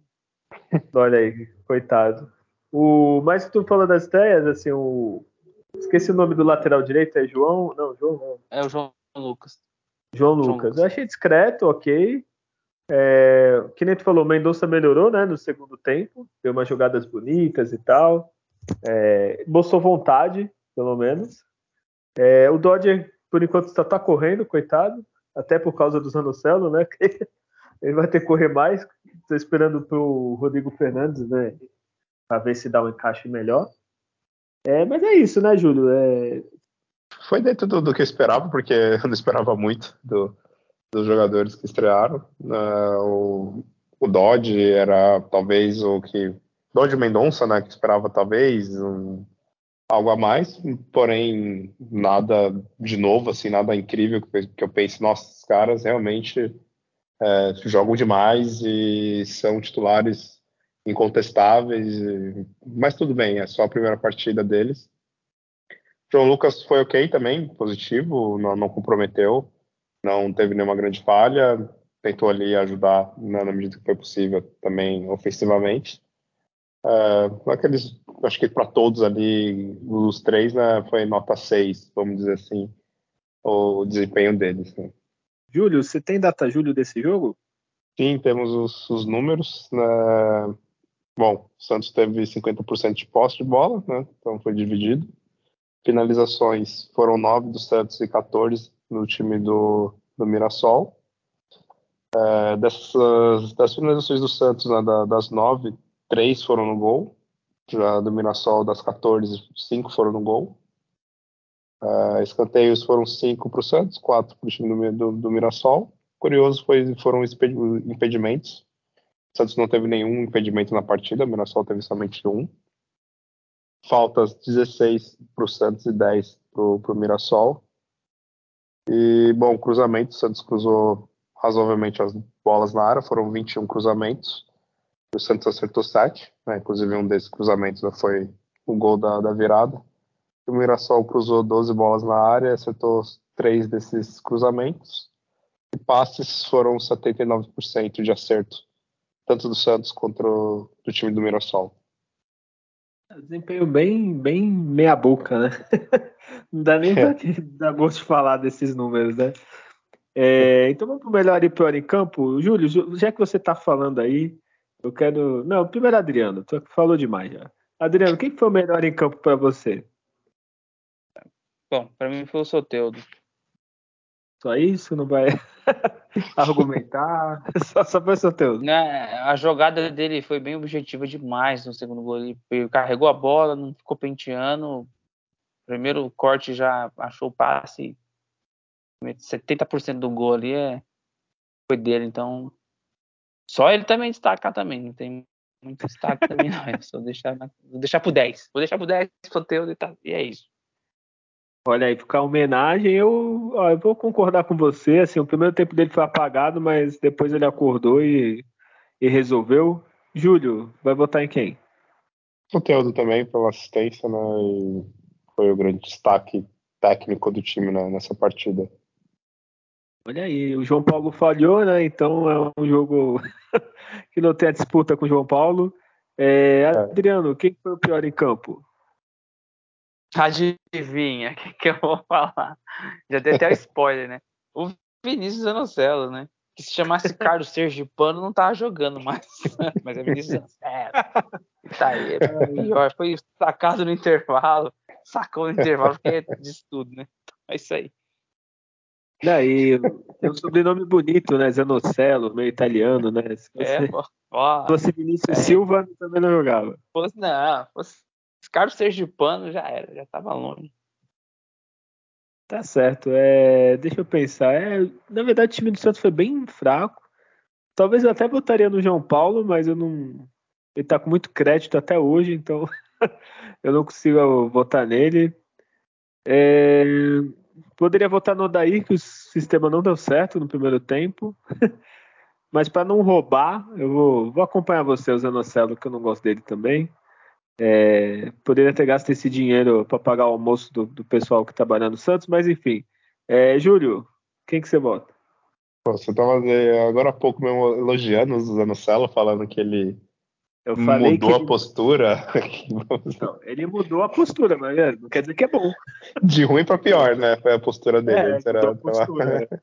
Olha aí, coitado. O, mas tu falou das ideias, assim, o. Esqueci o nome do lateral direito, é João? Não, João não. É o João Lucas. João, João Lucas. Lucas. Eu achei discreto, ok. É, que nem tu falou, Mendonça melhorou, né, no segundo tempo. Deu umas jogadas bonitas e tal. É, mostrou vontade, pelo menos. É, o Dodger, por enquanto, só tá correndo, coitado até por causa do Zanocelo, né? [LAUGHS] Ele vai ter que correr mais. Estou esperando pro Rodrigo Fernandes, né? Para ver se dá um encaixe melhor. É, mas é isso, né, Júlio? É... Foi dentro do, do, que eu esperava, porque [LAUGHS] eu não esperava muito do, dos jogadores que estrearam. Uh, o, o Dodge era talvez o que. Dodge Mendonça, né? Que esperava talvez um, algo a mais, porém nada de novo, assim, nada incrível que eu pense, nossa, os caras realmente é, jogam demais e são titulares incontestáveis, mas tudo bem, é só a primeira partida deles. João Lucas foi ok também, positivo, não, não comprometeu, não teve nenhuma grande falha, tentou ali ajudar na, na medida que foi possível também ofensivamente. Uh, aqueles, acho que para todos ali, os três, né, foi nota 6, vamos dizer assim, o desempenho deles. Né. Júlio, você tem data Júlio desse jogo? Sim, temos os, os números. Né? Bom, o Santos teve 50% de posse de bola, né? então foi dividido. Finalizações foram 9 do Santos e 14 no time do, do Mirassol. É, dessas, das finalizações do Santos, né, das 9, 3 foram no gol. Já do Mirassol, das 14, 5 foram no gol. Uh, escanteios foram 5 para o Santos, 4 para o time do, do, do, Mirassol. Curioso foi, foram impedimentos. Santos não teve nenhum impedimento na partida, o Mirassol teve somente um. Faltas 16 para o Santos e 10 para o Mirassol. E, bom, cruzamento, o Santos cruzou razoavelmente as bolas na área, foram 21 cruzamentos. O Santos acertou 7, né? inclusive um desses cruzamentos foi o gol da, da virada. O Mirassol cruzou 12 bolas na área, acertou 3 desses cruzamentos. E passes foram 79% de acerto, tanto do Santos quanto do time do Mirassol. Desempenho bem, bem meia boca, né? [LAUGHS] Não dá nem pra dar gosto de falar desses números, né? É, então vamos pro melhor e pior em campo. Júlio, já que você tá falando aí, eu quero. Não, primeiro Adriano, tu falou demais já. Adriano, quem foi o melhor em campo para você? Bom, para mim foi o Soteudo. Só isso? Não vai [LAUGHS] argumentar? [LAUGHS] só, só foi o Soteudo. Né, a jogada dele foi bem objetiva demais no segundo gol. Ele carregou a bola, não ficou penteando. Primeiro corte já achou o passe. 70% do gol ali é, foi dele, então só ele também destacar também, não tem muito destaque também não, é só deixar, vou deixar pro 10, vou deixar pro 10 Soteudo e, tá, e é isso. Olha aí, ficar homenagem, eu, ó, eu vou concordar com você. Assim, o primeiro tempo dele foi apagado, mas depois ele acordou e, e resolveu. Júlio, vai votar em quem? O Teodo também, pela assistência, né? foi o grande destaque técnico do time né, nessa partida. Olha aí, o João Paulo falhou, né? Então é um jogo [LAUGHS] que não tem a disputa com o João Paulo. É, é. Adriano, quem foi o pior em campo? Adivinha [LAUGHS] o que, que, eu vou falar? Já dei até o spoiler, né? O Vinícius Zanocelo, né? Que se chamasse Carlos Sergipano não tava jogando mais. [LAUGHS] Mas é Vinícius Zanocelo. Tá aí, é pior. Foi sacado no intervalo. Sacou no intervalo, porque é disso tudo, né? É isso aí. Daí, tem um sobrenome bonito, né? Zanocelo, meio italiano, né? Se é, você, é, ó, fosse Vinícius é. Silva, também não jogava. Fosse, não, fosse Carlos Sergipano já era, já estava longe. Tá certo. É, deixa eu pensar. É, na verdade, o time do Santos foi bem fraco. Talvez eu até votaria no João Paulo, mas eu não. Ele tá com muito crédito até hoje, então [LAUGHS] eu não consigo votar nele. É, poderia votar no Odair, que o sistema não deu certo no primeiro tempo. [LAUGHS] mas para não roubar, eu vou, vou acompanhar você, o Zanocelo, que eu não gosto dele também. É, poderia ter gasto esse dinheiro para pagar o almoço do, do, pessoal que trabalha no Santos, mas enfim. É, Júlio, quem que você vota? você estava agora há pouco mesmo elogiando o Zanocelo, falando que ele mudou a ele... postura. [LAUGHS] Não, ele mudou a postura, mas é, não quer dizer que é bom. De ruim para pior, né? Foi a postura dele. É, a postura, é.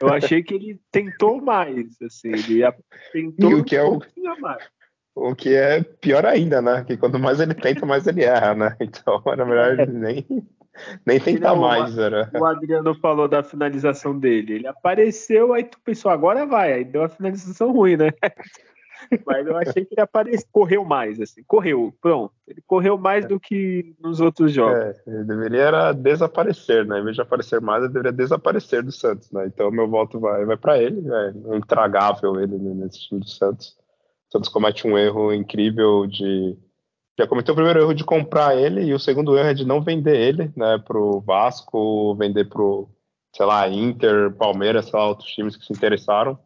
Eu achei que ele tentou mais, assim, ele [LAUGHS] tentou e o que um é o... mais. O que é pior ainda, né? Que quanto mais ele tenta, mais ele erra, né? [LAUGHS] Então, na verdade, é. nem, nem tentar mais. Era. O Adriano falou da finalização dele. Ele apareceu, aí tu pensou, agora vai. Aí deu a finalização ruim, né? [LAUGHS] Mas eu achei que ele apareceu, correu mais, assim. Correu, pronto. Ele correu mais do que nos outros jogos. É, ele deveria era desaparecer, né? Em vez de aparecer mais, ele deveria desaparecer do Santos, né? Então, meu voto vai, vai para ele. É intragável ele nesse time do Santos. Santos comete um erro incrível de. Já cometeu o primeiro erro de comprar ele e o segundo erro é de não vender ele, né, pro Vasco, vender pro, sei lá, Inter, Palmeiras, sei lá, outros times que se interessaram.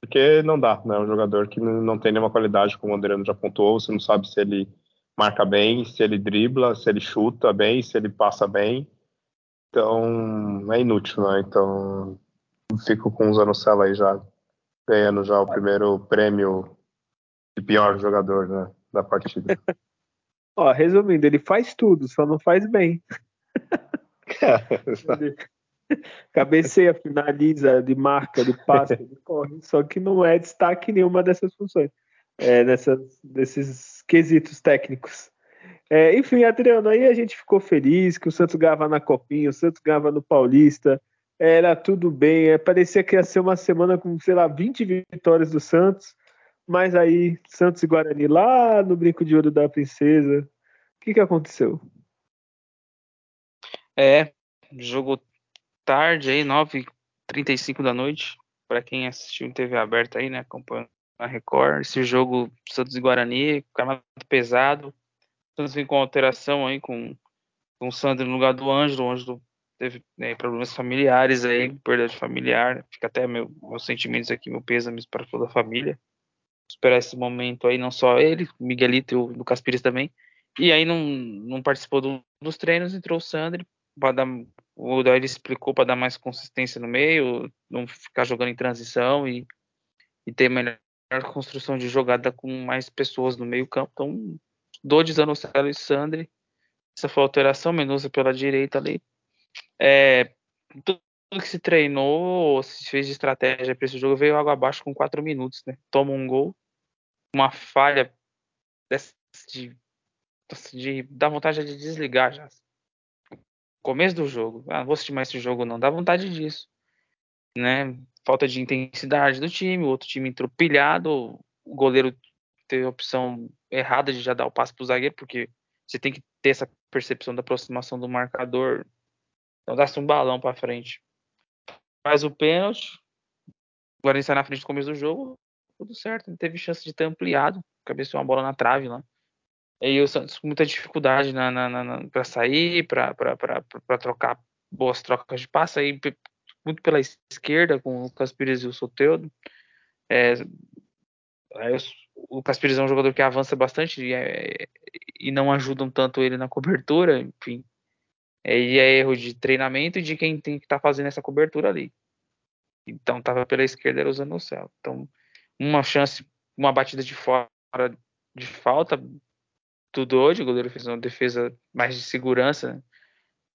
Porque não dá, né? Um jogador que não tem nenhuma qualidade, como o Adriano já pontuou, você não sabe se ele marca bem, se ele dribla, se ele chuta bem, se ele passa bem. Então, é inútil, né? Então, fico com o Zanocelo aí já ganhando já o primeiro prêmio de pior jogador, né? da partida. [LAUGHS] Ó, resumindo, ele faz tudo, só não faz bem. ele cabeceia, finaliza, de marca, de passe, [LAUGHS] de corre, só que não é destaque nenhuma dessas funções, é, dessas, desses quesitos técnicos. É, enfim, Adriano, aí a gente ficou feliz que o Santos ganhava na Copinha, o Santos ganhava no Paulista, era tudo bem, é, parecia que ia ser uma semana com, sei lá, 20 vitórias do Santos, mas aí Santos e Guarani lá no Brinco de Ouro da Princesa, o que, que aconteceu? É, jogo tarde aí, 9h35 da noite, para quem assistiu em TV aberta aí, né, acompanhando a Record, esse jogo Santos e Guarani, campeonato pesado, Santos vem com alteração aí com, com o Sandro no lugar do Ângelo, o Ângelo teve né, problemas familiares aí, perda de familiar, fica até meu, meus sentimentos aqui, meu pêsames para toda a família. Esperar esse momento aí, não só ele, Miguelito e o Lucas Pires também. E aí não, não participou do, dos treinos, entrou o Sandro para dar o Daí explicou para dar mais consistência no meio, não ficar jogando em transição e, e ter melhor construção de jogada com mais pessoas no meio campo. Então Dodge, Zanocelo e Sandri. Essa foi a alteração, Mendonça pela direita ali. É, tudo que se treinou, se fez de estratégia para esse jogo, veio água abaixo com 4 minutos, né? Toma um gol, uma falha dessa de, de dá vontade de desligar já. Começo do jogo, ah, não vou assistir mais esse jogo não, dá vontade disso, né? Falta de intensidade do time, o outro time entrou pilhado, o goleiro teve a opção errada de já dar o passe para o zagueiro, porque você tem que ter essa percepção da aproximação do marcador. Então dá-se um balão para frente. Faz o pênalti. O Guarani sai na frente do começo do jogo. Tudo certo. Teve chance de ter ampliado. Cabeceou uma bola na trave lá. E o Santos com muita dificuldade na, na, na para sair, para trocar boas trocas de passe. Aí, muito pela esquerda, com o Lucas Pires e o Soteudo. É, o Caspires é um jogador que avança bastante e, é, e não ajudam tanto ele na cobertura, enfim. É, e é erro de treinamento de quem tem que estar tá fazendo essa cobertura ali. Então tava pela esquerda era usando o céu. Então, uma chance, uma batida de fora de falta do hoje, o goleiro fez uma defesa mais de segurança né?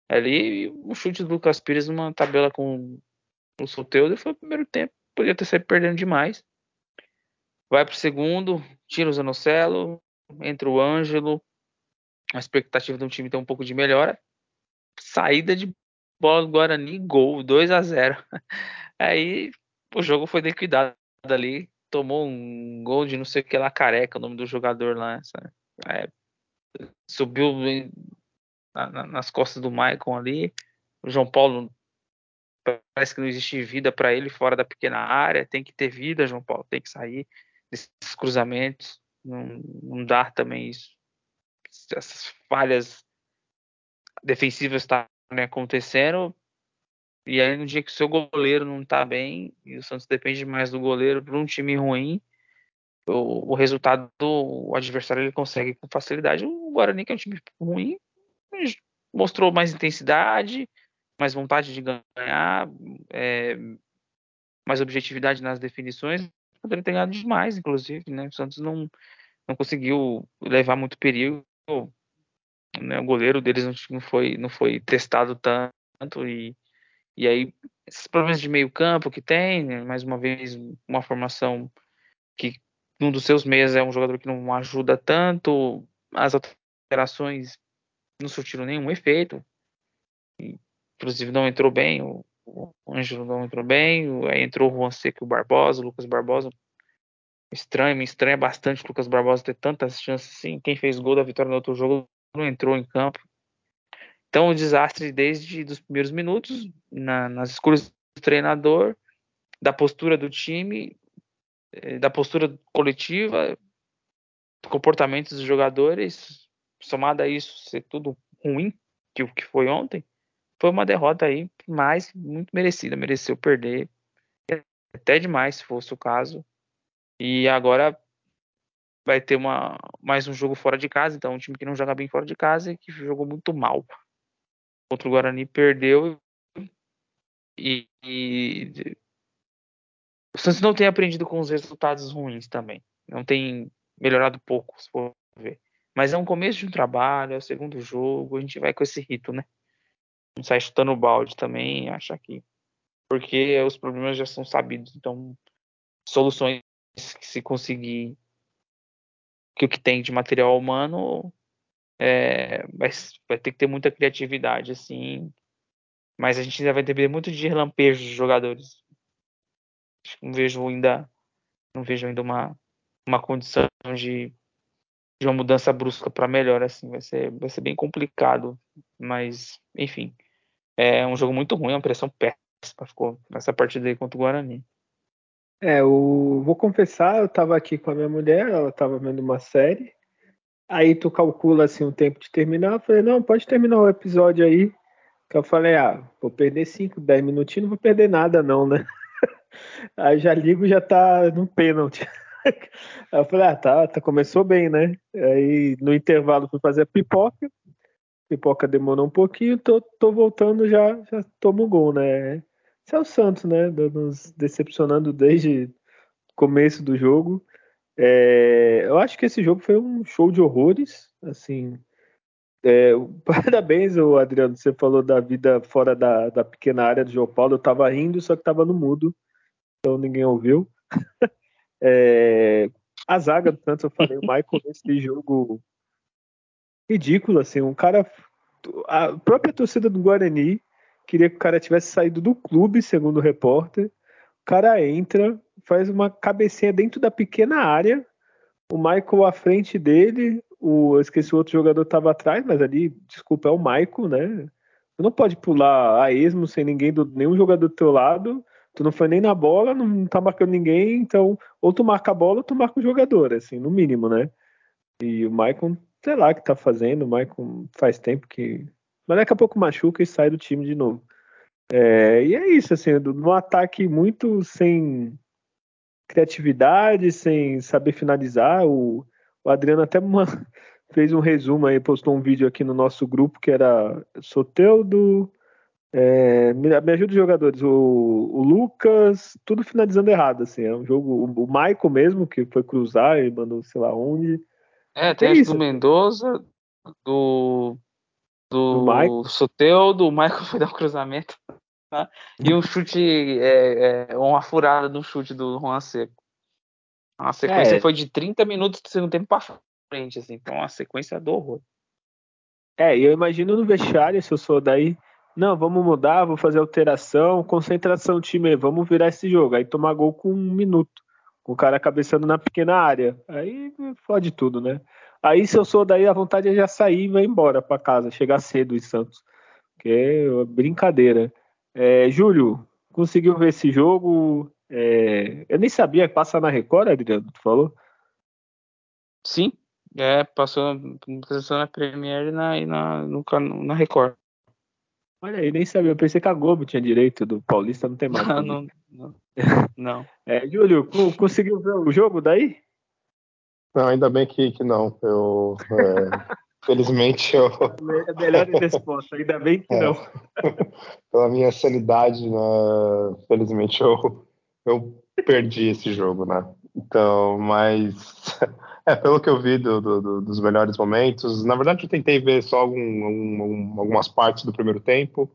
ali, e um chute do Lucas Pires numa tabela com o Soteudo foi o primeiro tempo, podia ter saído perdendo demais. Vai para o segundo, tira o Zanocelo, entra o Ângelo. A expectativa do time tem um pouco de melhora. Saída de bola do Guarani, gol, 2 a 0 [LAUGHS] Aí o jogo foi liquidado ali. Tomou um gol de não sei o que lá, careca, o nome do jogador lá. É, subiu na, na, nas costas do Maicon ali. O João Paulo parece que não existe vida para ele fora da pequena área. Tem que ter vida, João Paulo, tem que sair esses cruzamentos, não, não dá também isso. Essas falhas defensivas estarem tá, acontecendo. E aí no dia que o seu goleiro não está bem, e o Santos depende mais do goleiro para um time ruim, o, o resultado do o adversário ele consegue com facilidade. O Guarani, que é um time ruim, mostrou mais intensidade, mais vontade de ganhar, é, mais objetividade nas definições, poderia ter ganhado demais, inclusive, né? O Santos não, não conseguiu levar muito perigo. Né? O goleiro deles não foi, não foi testado tanto e, e aí esses problemas de meio campo que tem, né? mais uma vez uma formação que um dos seus meias é um jogador que não ajuda tanto, as alterações não surtiram nenhum efeito, inclusive não entrou bem o, o Ângelo não entrou bem, aí entrou o Juan Seco e o Barbosa, o Lucas Barbosa. Estranho, me estranha bastante o Lucas Barbosa ter tantas chances assim. Quem fez gol da vitória no outro jogo não entrou em campo. Então, o desastre desde os primeiros minutos, na, nas escolhas do treinador, da postura do time, eh, da postura coletiva, comportamentos dos jogadores, somado a isso ser tudo ruim, que o que foi ontem, foi uma derrota aí, mas muito merecida, mereceu perder até demais, se fosse o caso. E agora vai ter uma, mais um jogo fora de casa, então um time que não joga bem fora de casa e que jogou muito mal. Contra o Guarani perdeu e, e o Santos não tem aprendido com os resultados ruins também. Não tem melhorado pouco, se for ver. Mas é um começo de um trabalho, é o segundo jogo, a gente vai com esse rito, né? Não sai chutando o balde também, acha que. Porque os problemas já são sabidos, então soluções que se conseguir que o que tem de material humano é, vai, vai ter que ter muita criatividade, assim. Mas a gente ainda vai depender muito de relampejos de jogadores. Não vejo ainda, não vejo ainda uma, uma condição de, de uma mudança brusca para melhor, assim. Vai ser, vai ser bem complicado. Mas, enfim. É um jogo muito ruim, uma pressão péssima ficou nessa partida aí contra o Guarani. É, eu vou confessar, eu tava aqui com a minha mulher, ela tava vendo uma série. Aí tu calcula assim o tempo de terminar. Eu falei, não, pode terminar o episódio aí. Que eu falei, ah, vou perder 5, 10 minutinhos, não vou perder nada, não, né? [LAUGHS] Aí já ligo já tá no pênalti. [LAUGHS] Aí eu falei, ah, tá, tá, começou bem, né? Aí no intervalo fui fazer a pipoca. Pipoca demorou um pouquinho, tô, tô voltando já, já tomo gol, né? Esse é o Santos, né? Nos decepcionando desde o começo do jogo. É, eu acho que esse jogo foi um show de horrores. Assim, é, [LAUGHS] parabéns, Adriano. Você falou da vida fora da, da pequena área do João Paulo. Eu tava rindo, só que tava no mudo, então ninguém ouviu. [LAUGHS] é, a zaga do Santos, eu falei, o Michael nesse jogo ridículo, assim, um cara. A própria torcida do Guarani queria que o cara tivesse saído do clube, segundo o repórter. O cara entra, faz uma cabecinha dentro da pequena área, o Michael à frente dele, o, eu esqueci o outro jogador estava atrás, mas ali, desculpa, é o Michael, né? Tu não pode pular a esmo sem ninguém, do, nenhum jogador do teu lado, tu não foi nem na bola, não, tá marcando ninguém, então ou tu marca a bola ou tu marca o jogador, assim, no mínimo, né? E o Michael, sei lá o que tá fazendo, o Michael faz tempo que mas daqui a pouco machuca e sai do time de novo. É, e é isso, assim, no ataque muito sem criatividade, sem saber finalizar. O, o Adriano até [LAUGHS] uma, fez um resumo aí, postou um vídeo aqui no nosso grupo que era Soteudo. É, me, me ajuda os jogadores, o, o, Lucas, tudo finalizando errado, assim, é um jogo, o, o Michael mesmo, que foi cruzar e mandou sei lá onde. É, tem é isso. do Mendoza, do do, do Soteudo, o Michael [LAUGHS] foi dar um cruzamento né? e um chute, é, é, uma furada no chute do Juan Seco. A sequência é. foi de 30 minutos do segundo tempo para frente, assim, então uma sequência do horror. É, eu imagino no vestiário, se eu sou daí, não, vamos mudar, vou fazer alteração, concentração time, vamos virar esse jogo. Aí tomar gol com um minuto, com o cara cabeçando na pequena área. Aí fode tudo, né? Aí, se eu sou daí, a vontade é já sair e vai embora para casa, chegar cedo em Santos. Que é brincadeira. É, Júlio, conseguiu ver esse jogo? É, eu nem sabia que passa na Record, Adriano, tu falou? Sim, é, passou, na Premiere e na, na, no, na Record. Olha aí, nem sabia. Eu pensei que a Globo tinha direito, do Paulista não tem mais. Não, não. não, [LAUGHS] não. É, Júlio, conseguiu ver o jogo daí? Não, ainda bem que, que não. Eu, é, [LAUGHS] felizmente eu. É melhor resposta, ainda bem que é, não. [LAUGHS] Pela minha sanidade, né, felizmente eu, eu perdi esse jogo, né? Então, mas. [LAUGHS] É, pelo que eu vi do, do, dos melhores momentos, na verdade eu tentei ver só algum, algum, algumas partes do primeiro tempo.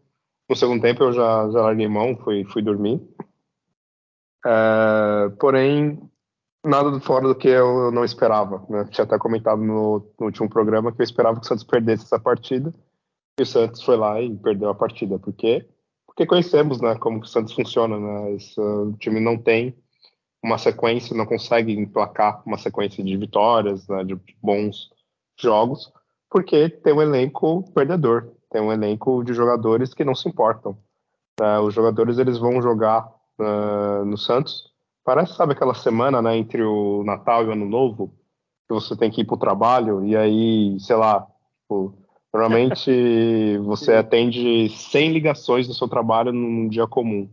No segundo tempo eu já, já larguei mão, fui, fui dormir. É, porém, nada fora do que eu não esperava. Né? Tinha até comentado no, no, último programa que eu esperava que o Santos perdesse essa partida. E o Santos foi lá e perdeu a partida. Por quê? Porque conhecemos né, como o Santos funciona. Né? Esse, o time não tem uma sequência, não consegue emplacar uma sequência de vitórias, né, de bons jogos, porque tem um elenco perdedor. Tem um elenco de jogadores que não se importam. Né? Os jogadores eles vão jogar uh, no Santos Parece, sabe, aquela semana, né, entre o Natal e o Ano Novo, que você tem que ir para o trabalho, e aí, sei lá, tipo, normalmente [LAUGHS] você atende 100 ligações no seu trabalho num dia comum.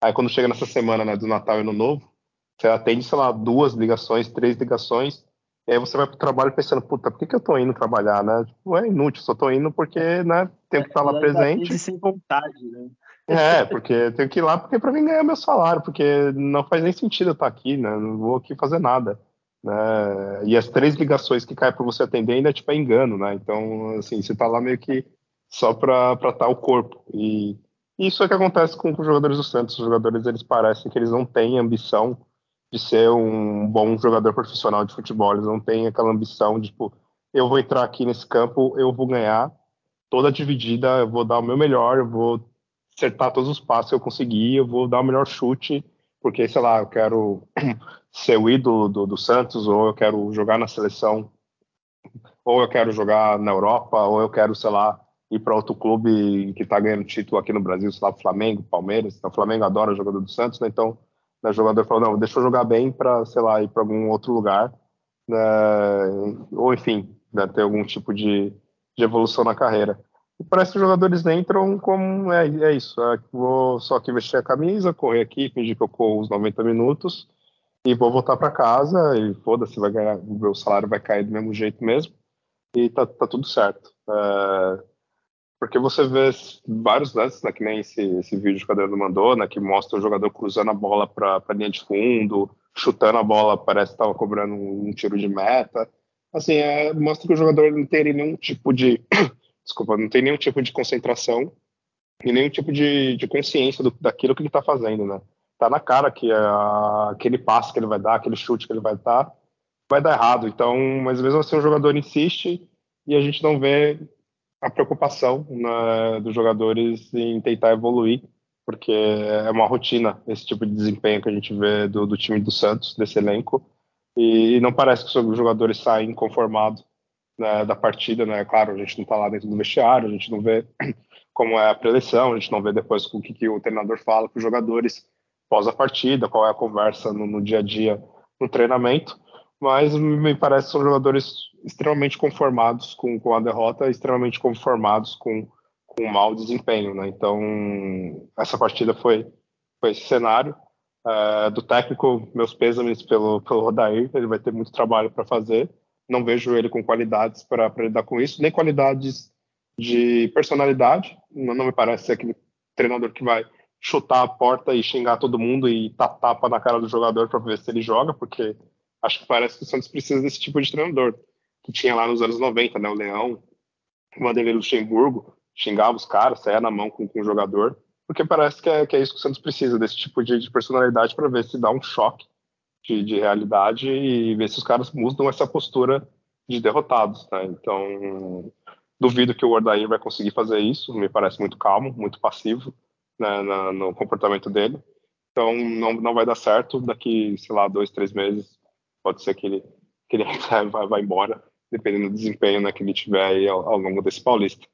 Aí quando chega nessa semana, né, do Natal e Ano Novo, você atende, sei lá, duas ligações, três ligações, e aí você vai pro trabalho pensando, puta, por que, que eu tô indo trabalhar, né? Tipo, é inútil, só tô indo porque, né, tenho que estar lá presente. sem vontade, né? É, porque eu tenho que ir lá porque para mim ganhar meu salário, porque não faz nem sentido eu estar aqui, né? Não vou aqui fazer nada. né? E as três ligações que caem para você atender ainda tipo, é engano, né? Então, assim, você está lá meio que só para estar o corpo. E isso é que acontece com, com os jogadores do Santos. Os jogadores, eles parecem que eles não têm ambição de ser um bom jogador profissional de futebol. Eles não têm aquela ambição de, tipo, eu vou entrar aqui nesse campo, eu vou ganhar toda dividida, eu vou dar o meu melhor, eu vou acertar todos os passos que eu conseguir, eu vou dar o melhor chute, porque, sei lá, eu quero [CLEARS THROAT] ser o ídolo do, do Santos, ou eu quero jogar na seleção, ou eu quero jogar na Europa, ou eu quero, sei lá, ir para outro clube que está ganhando título aqui no Brasil, sei lá, Flamengo, Palmeiras. Então, o Flamengo adora o jogador do Santos, né? Então, o jogador falou, não, deixa eu jogar bem para, sei lá, ir para algum outro lugar, né? ou enfim, né, ter algum tipo de, de evolução na carreira. E parece que os jogadores entram como é, é isso. É, vou só aqui vestir a camisa, correr aqui, fingir que eu corro os 90 minutos e vou voltar para casa e foda-se, vai ganhar, o meu salário vai cair do mesmo jeito mesmo e tá, tá tudo certo. É, porque você vê vários lances, né, que nem esse, esse vídeo que o Adriano mandou, né, que mostra o jogador cruzando a bola para a linha de fundo, chutando a bola, parece que estava cobrando um, um, tiro de meta. Assim, é, mostra que o jogador não tem nenhum tipo de desculpa, não tem nenhum tipo de concentração e nenhum tipo de, de consciência do, daquilo que ele está fazendo, né? Tá na cara que a, aquele passe que ele vai dar, aquele chute que ele vai dar, vai dar errado. Então, mas mesmo assim o jogador insiste e a gente não vê a preocupação né, dos jogadores em tentar evoluir, porque é uma rotina esse tipo de desempenho que a gente vê do, do time do Santos, desse elenco, e não parece que os jogadores saem conformados né, da partida, né? Claro, a gente não está lá dentro do vestiário, a gente não vê [CLEARS THROAT] como é a preleção, a gente não vê depois o que, que o treinador fala para os jogadores pós a partida, qual é a conversa no, no, dia a dia no treinamento, mas me parece que são jogadores extremamente conformados com, com a derrota, extremamente conformados com, com o mau desempenho, né? Então, essa partida foi, foi esse cenário. Uh, do técnico, meus pêsames pelo, pelo Rodair, ele vai ter muito trabalho para fazer, não vejo ele com qualidades para lidar com isso, nem qualidades de personalidade. Não, não, me parece ser aquele treinador que vai chutar a porta e xingar todo mundo e dar tapa na cara do jogador para ver se ele joga, porque acho que parece que o Santos precisa desse tipo de treinador que tinha lá nos anos 90, né? O Leão, o Vanderlei Luxemburgo, xingava os caras, saia na mão com, com o jogador, porque parece que é, que é isso que o Santos precisa, desse tipo de, de personalidade para ver se dá um choque de, de, realidade e ver se os caras mudam essa postura de derrotados. Né? Então, duvido que o Ordair vai conseguir fazer isso. Me parece muito calmo, muito passivo né, na, no comportamento dele. Então, não, não vai dar certo. Daqui, sei lá, dois, três meses, pode ser que ele, que ele [LAUGHS] vai, vai embora, dependendo do desempenho né, que ele tiver ao, ao longo desse Paulista.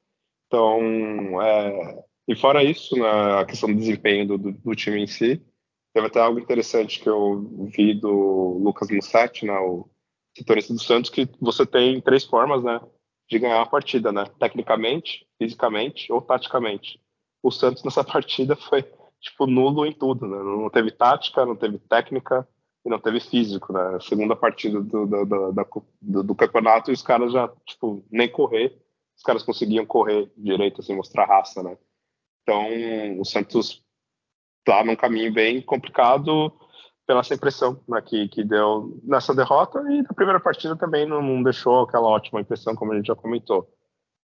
Então, é, e fora isso, né, a questão do desempenho do, do, do time em si, Teve até algo interessante que eu vi do Lucas Mussetti, né, o setorista do Santos, que você tem três formas né, de ganhar uma partida, né? Tecnicamente, fisicamente ou taticamente. O Santos nessa [LAUGHS] partida foi tipo nulo em tudo, né? Não teve tática, não teve técnica e não teve físico, né? segunda partida do, do, do, do, do campeonato e os caras já tipo nem correr, os caras conseguiam correr direito, assim, mostrar raça, né? Então o Santos tá num caminho bem complicado pela essa impressão né, que, que deu nessa derrota e na primeira partida também não, deixou aquela ótima impressão, como a gente já comentou.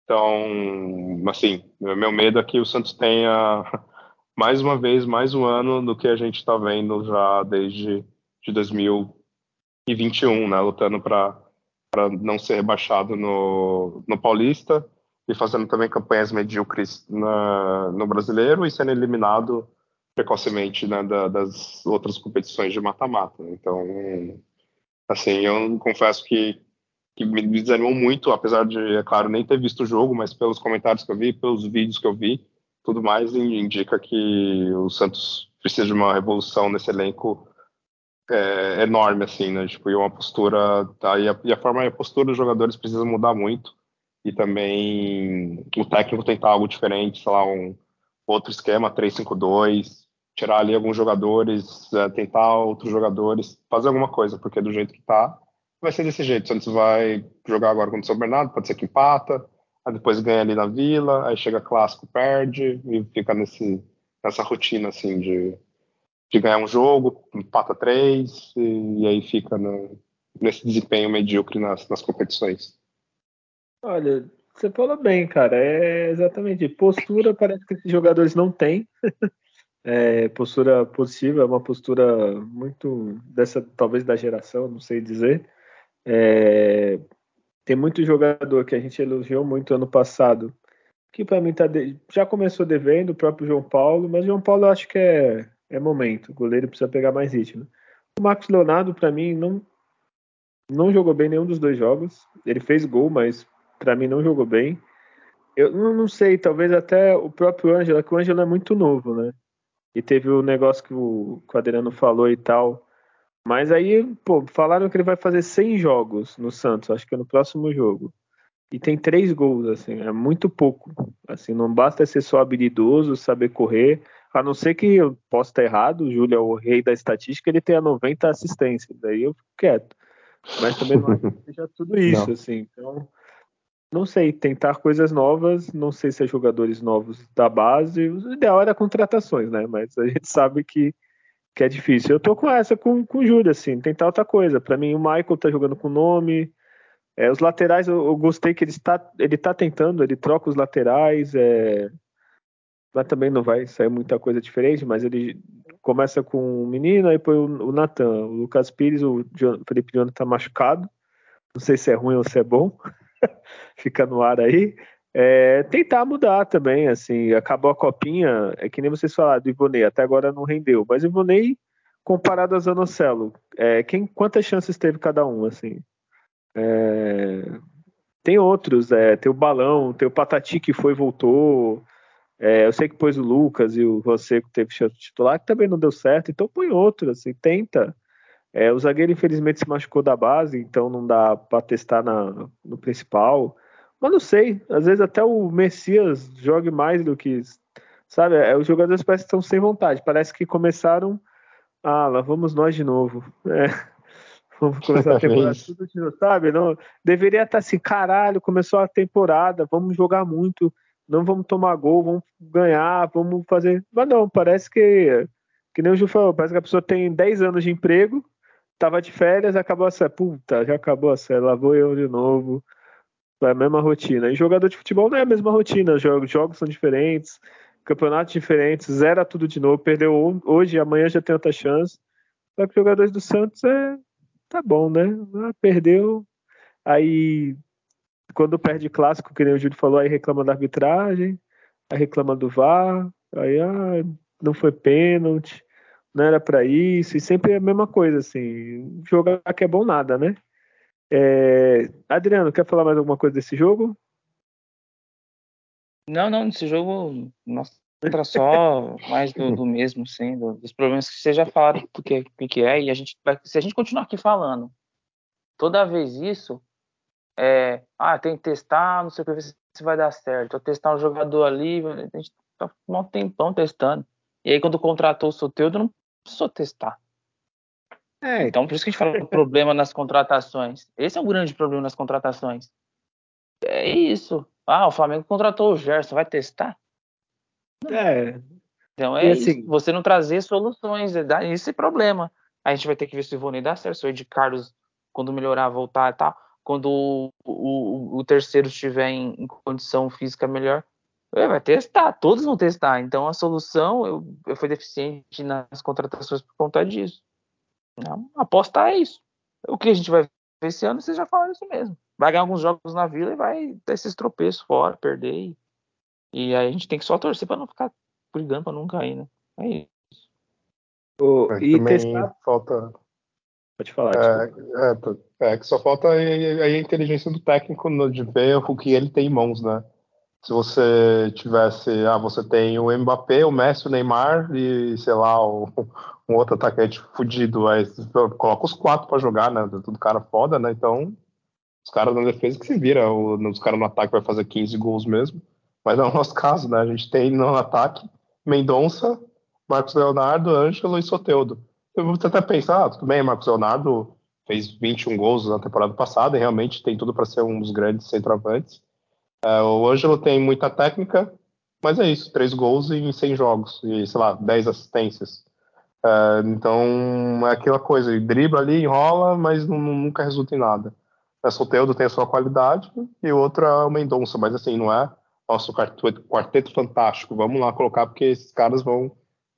Então, assim, meu medo é que o Santos tenha [LAUGHS] mais uma vez, mais um ano do que a gente está vendo já desde de 2021, né, lutando para não ser rebaixado no, no Paulista e fazendo também campanhas medíocres na, no Brasileiro e sendo eliminado precocemente né, da, das outras competições de mata-mata. Então, assim, eu confesso que, que me desanimou muito, apesar de, é claro, nem ter visto o jogo, mas pelos comentários que eu vi, pelos vídeos que eu vi, tudo mais indica que o Santos precisa de uma revolução nesse elenco é, enorme, assim, né? Tipo, e uma postura, tá? E a, e a forma e a postura dos jogadores precisa mudar muito. E também o técnico tentar algo diferente, sei lá, um outro esquema 3-5-2, tirar ali alguns jogadores, é, tentar outros jogadores, fazer alguma coisa, porque do jeito que tá, vai ser desse jeito. Santos vai jogar agora contra o São Bernardo, pode ser que empata, aí depois ganha ali na Vila, aí chega clássico, perde, e fica nesse, nessa rotina, assim, de, de ganhar um jogo, empata três, e, e aí fica no, nesse desempenho medíocre nas, nas competições. Olha, você falou bem, cara. É exatamente. Postura parece que esses jogadores não têm. [LAUGHS] É, postura positiva, é uma postura muito dessa, talvez da geração, não sei dizer. É, tem muito jogador que a gente elogiou muito ano passado, que para mim tá de, já começou devendo, o próprio João Paulo, mas João Paulo eu acho que é, é momento, o goleiro precisa pegar mais ritmo. O Marcos Leonardo, para mim, não, não jogou bem nenhum dos dois jogos. Ele fez gol, mas para mim não jogou bem. Eu não, não sei, talvez até o próprio Ângelo, que o Ângelo é muito novo, né? E teve o negócio que o, que o Adriano falou e tal. Mas aí, pô, falaram que ele vai fazer 100 jogos no Santos, acho que é no próximo jogo. E tem três gols, assim, é muito pouco. Assim, não basta ser só habilidoso, saber correr. A não ser que eu possa estar errado, o Júlio é o rei da estatística, ele tenha 90 assistências. Daí eu fico quieto. Mas também não acho que [LAUGHS] seja tudo isso, não. assim. Então, não sei, tentar coisas novas, não sei se é jogadores novos da base. O ideal era contratações, né? Mas a gente sabe que, que é difícil. Eu tô com essa com, com o Júlio, assim, tentar outra coisa. Para mim, o Michael tá jogando com nome. É, os laterais, eu, eu, gostei que ele está, ele tá tentando, ele troca os laterais. É, mas também não vai sair muita coisa diferente, mas ele começa com o menino, aí põe o, o Natan, o Lucas Pires, o, John, Felipe Jonathan tá machucado. Não sei se é ruim ou se é bom. [LAUGHS] fica no ar aí. É, tentar mudar também, assim, acabou a copinha, é que nem vocês falaram do Ivonei, até agora não rendeu, mas Ivonei, comparado a Zanocelo, é, quem, quantas chances teve cada um, assim? É, tem outros, é, tem o Balão, tem o Patati que foi e voltou, é, eu sei que pôs o Lucas e o Rosseco teve chance de titular, que também não deu certo, então põe outro, assim, tenta, é, o zagueiro, infelizmente, se machucou da base, então não dá para testar na, no principal. Mas não sei, às vezes até o Messias jogue mais do que. Sabe, é, os jogadores parecem que estão sem vontade. Parece que começaram. Ah, lá vamos nós de novo. [LAUGHS] É, vamos começar a temporada [LAUGHS] tudo de novo, sabe? Não, deveria estar assim, caralho, começou a temporada, vamos jogar muito, não vamos tomar gol, vamos ganhar, vamos fazer. Mas não, parece que. Que nem o Ju falou, parece que a pessoa tem 10 anos de emprego, tava de férias, acabou a série. Puta, já acabou a série, lá vou eu de novo. É a mesma rotina. E jogador de futebol não é a mesma rotina. Jogos, jogos são diferentes, campeonatos diferentes, zera tudo de novo. Perdeu hoje, amanhã já tem outra chance. Só que jogadores do Santos é. Tá bom, né? Ah, perdeu. Aí, quando perde clássico, que nem o Júlio falou, aí reclama da arbitragem, aí reclama do VAR, aí ah, não foi pênalti não era para isso, e sempre é a mesma coisa, assim, jogar que é bom nada, né? É... Adriano, quer falar mais alguma coisa desse jogo? Não, não, nesse jogo, nossa, entra [LAUGHS] só mais do, do mesmo, sim, do, dos problemas que vocês já falaram do que, que é, e a gente vai, se a gente continuar aqui falando, toda vez isso, é, ah, tem que testar, não sei o que, se vai dar certo, testar um jogador ali, a gente tá um tempão testando, e aí quando contratou o Soteudo, não precisou testar. É. Então, por isso que a gente fala do problema nas contratações. Esse é o grande problema nas contratações. É isso. Ah, o Flamengo contratou o Gerson, vai testar? É. Então é assim, isso. Você não trazer soluções, é dar esse problema. A gente vai ter que ver se o Ivone dá certo, se o Ed Carlos, quando melhorar, voltar e tal. Quando o, o, o terceiro estiver em, em condição física melhor, é, vai testar, todos vão testar. Então a solução eu, eu fui deficiente nas contratações por conta disso. Não, apostar é isso. O que a gente vai ver esse ano, vocês já falaram isso mesmo. Vai ganhar alguns jogos na vila e vai ter esses tropeços fora, perder. E, e aí a gente tem que só torcer para não ficar brigando para não cair, né? É isso. Oh, e testar... falta. Pode falar. É, é, é, que só falta aí a inteligência do técnico de ver o que ele tem em mãos, né? Se você tivesse, ah, você tem o Mbappé, o Messi, o Neymar e, sei lá, o, um outro atacante fudido, aí coloca os quatro para jogar, né? Tudo cara foda, né? Então, os caras na defesa que se vira, os caras no ataque vai fazer 15 gols mesmo. Mas é o nosso caso, né? A gente tem no ataque Mendonça, Marcos Leonardo, Ângelo e Soteudo. Eu vou até pensar, ah, tudo bem, Marcos Leonardo fez 21 gols na temporada passada e realmente tem tudo para ser um dos grandes centroavantes. É, o Ângelo tem muita técnica, mas é isso, três gols em 100 jogos e, sei lá, 10 assistências. É, então é aquela coisa, dribla ali, enrola, mas não, nunca resulta em nada. O Soteudo tem a sua qualidade e o outro é o Mendonça, mas assim, não é nosso quarteto, fantástico, vamos lá colocar porque esses caras vão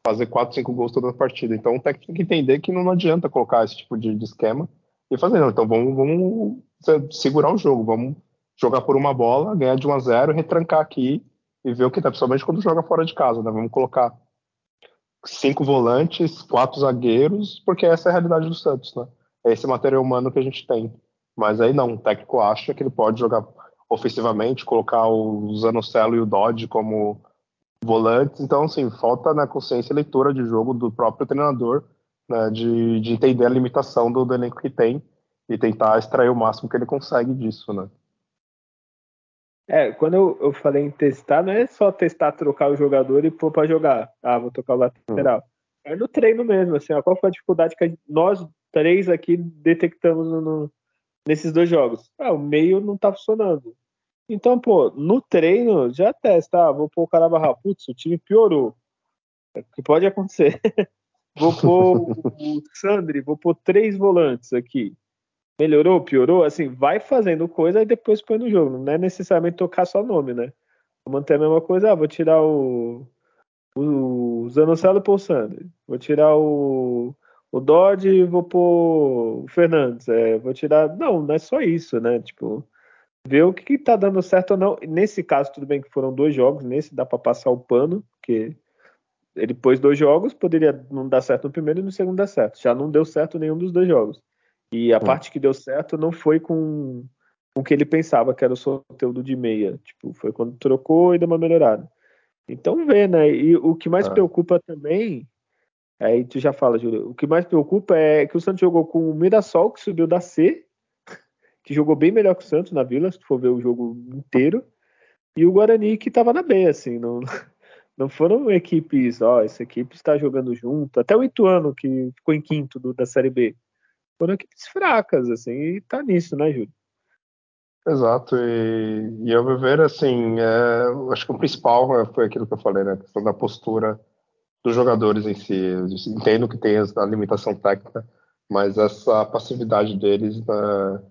fazer 4, 5 gols toda a partida. Então o técnico tem que entender que não, adianta colocar esse tipo de, de esquema e fazer, não. Então vamos, vamos segurar o jogo, vamos jogar por uma bola, ganhar de 1 a 0 retrancar aqui e ver o que dá, principalmente quando joga fora de casa, né? Vamos colocar cinco volantes, quatro zagueiros, porque essa é a realidade do Santos, né? É esse material humano que a gente tem. Mas aí não, o técnico acha que ele pode jogar ofensivamente, colocar o Zanocelo e o Dodge como volantes. Então, assim, falta na consciência e leitura de jogo do próprio treinador, né, de, de entender a limitação do, do elenco que tem e tentar extrair o máximo que ele consegue disso, né? É, quando eu, eu falei em testar, não é só testar, trocar o jogador e pôr pra jogar. Ah, vou tocar o lateral. Uhum. É no treino mesmo, assim, ó, qual foi a dificuldade que nós três aqui detectamos no, nesses dois jogos? Ah, o meio não tá funcionando. Então, pô, no treino, já testa, ah, vou pôr o cara barra, putz, o time piorou. É o que pode acontecer. [LAUGHS] vou pôr o Sandri, vou pôr três volantes aqui melhorou, piorou, assim, vai fazendo coisa e depois põe no jogo. Não é necessariamente tocar só nome, né? Vou manter a mesma coisa, ah, vou tirar o, o Zanocelo o Sandri. Vou tirar o, o Dodge e vou pôr o Fernandes. É, vou tirar. Não, não é só isso, né? Tipo, ver o que, que tá dando certo ou não. Nesse caso, tudo bem que foram dois jogos, nesse dá para passar o pano, porque ele pôs dois jogos, poderia não dar certo no primeiro e no segundo dar certo. Já não deu certo nenhum dos dois jogos. E a hum. parte que deu certo não foi com, com o que ele pensava, que era o sorteio de meia. Tipo, foi quando trocou e deu uma melhorada. Então vê, né? E o que mais ah. preocupa também, aí tu já fala, Júlio, o que mais preocupa é que o Santos jogou com o Mirassol, que subiu da C, que jogou bem melhor que o Santos na Vila, se tu for ver o jogo inteiro, e o Guarani, que estava na B, assim, não, [LAUGHS] não foram equipes, ó, essa equipe está jogando junto, até o Ituano, que ficou em quinto do, da Série B, foram equipes fracas, assim, e tá nisso, né, Júlio? Exato, e, e ao meu ver, assim, é, acho que o principal é, foi aquilo que eu falei, né, a questão da postura dos jogadores em si. Eu entendo que tem a limitação técnica, mas essa passividade deles é,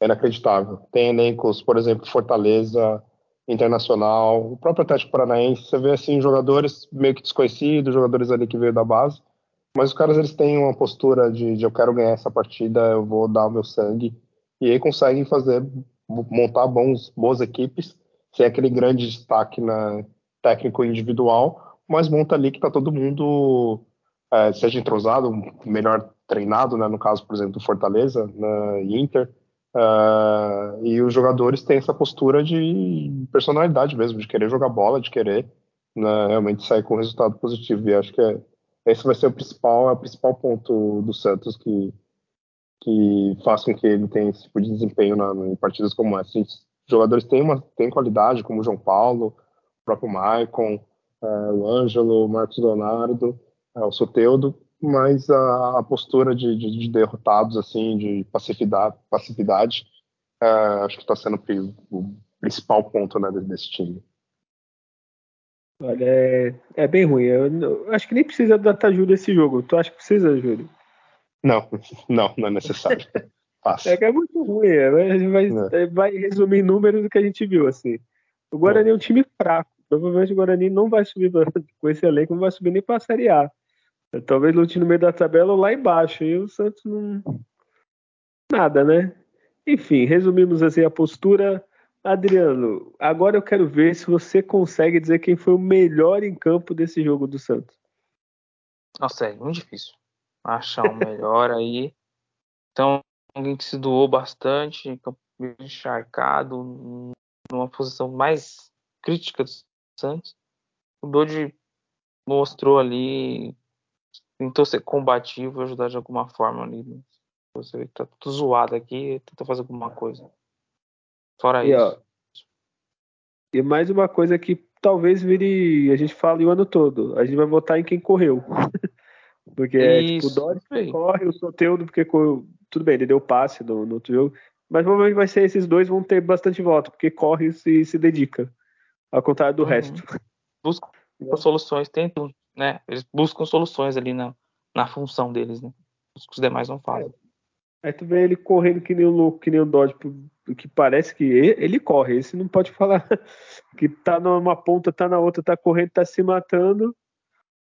é inacreditável. Tem elencos, por exemplo, Fortaleza, Internacional, o próprio Atlético Paranaense, você vê assim jogadores meio que desconhecidos, jogadores ali que veio da base, mas os caras eles têm uma postura de, de eu quero ganhar essa partida, eu vou dar o meu sangue. E aí conseguem fazer, montar bons, boas equipes, sem aquele grande destaque na técnico individual, mas monta ali que tá todo mundo, é, seja entrosado, melhor treinado, né, no caso, por exemplo, do Fortaleza, na Inter, uh, e os jogadores têm essa postura de personalidade mesmo, de querer jogar bola, de querer né, realmente sair com resultado positivo. E acho que é, esse vai ser o principal, é o principal ponto do Santos que, que faz com que ele tenha esse tipo de desempenho na, em partidas como essa. Os jogadores têm, uma, têm qualidade, como o João Paulo, o próprio Maicon, é, o Ângelo, o Marcos Leonardo, é, o Soteudo, mas a, a postura de, de, de, derrotados, assim, de passividade, passividade é, acho que está sendo o principal ponto né, desse time. Olha, é, é bem ruim. Eu, eu, acho que nem precisa da ajuda esse jogo. Tu acha que precisa, Júlio? Não, [LAUGHS] não, não é necessário. É que é muito ruim. É, vai, é. vai resumir números do que a gente viu, assim. O Guarani é, é um time fraco. Provavelmente o Guarani não vai subir [LAUGHS] com esse elenco, não vai subir nem para a Série A. Talvez lute no meio da tabela ou lá embaixo. E o Santos não. Nada, né? Enfim, resumimos assim a postura Adriano, agora eu quero ver se você consegue dizer quem foi o melhor em campo desse jogo do Santos. Nossa, é muito difícil achar o melhor aí. Então, alguém que se doou bastante, encharcado, numa posição mais crítica do Santos. O Dodi mostrou ali, tentou ser combativo, ajudar de alguma forma ali. Você vê que tá tudo zoado aqui, tentou fazer alguma coisa. Fora e, isso. Ó, e mais uma coisa que talvez vire. A gente fala o ano todo. A gente vai votar em quem correu. [LAUGHS] porque é tipo o Doris corre, o Soteudo, porque correu. tudo bem, ele deu passe no, no outro jogo. Mas provavelmente vai ser esses dois vão ter bastante voto, porque corre e se, se dedica. Ao contrário do uhum. resto. Buscam [LAUGHS] soluções, tentam, né? Eles buscam soluções ali na, na função deles, né? Os demais não fazem. É. Aí tu vê ele correndo que nem um louco, que nem um Dodge, que parece que ele corre, esse não pode falar [LAUGHS] que tá numa ponta, tá na outra, tá correndo, tá se matando.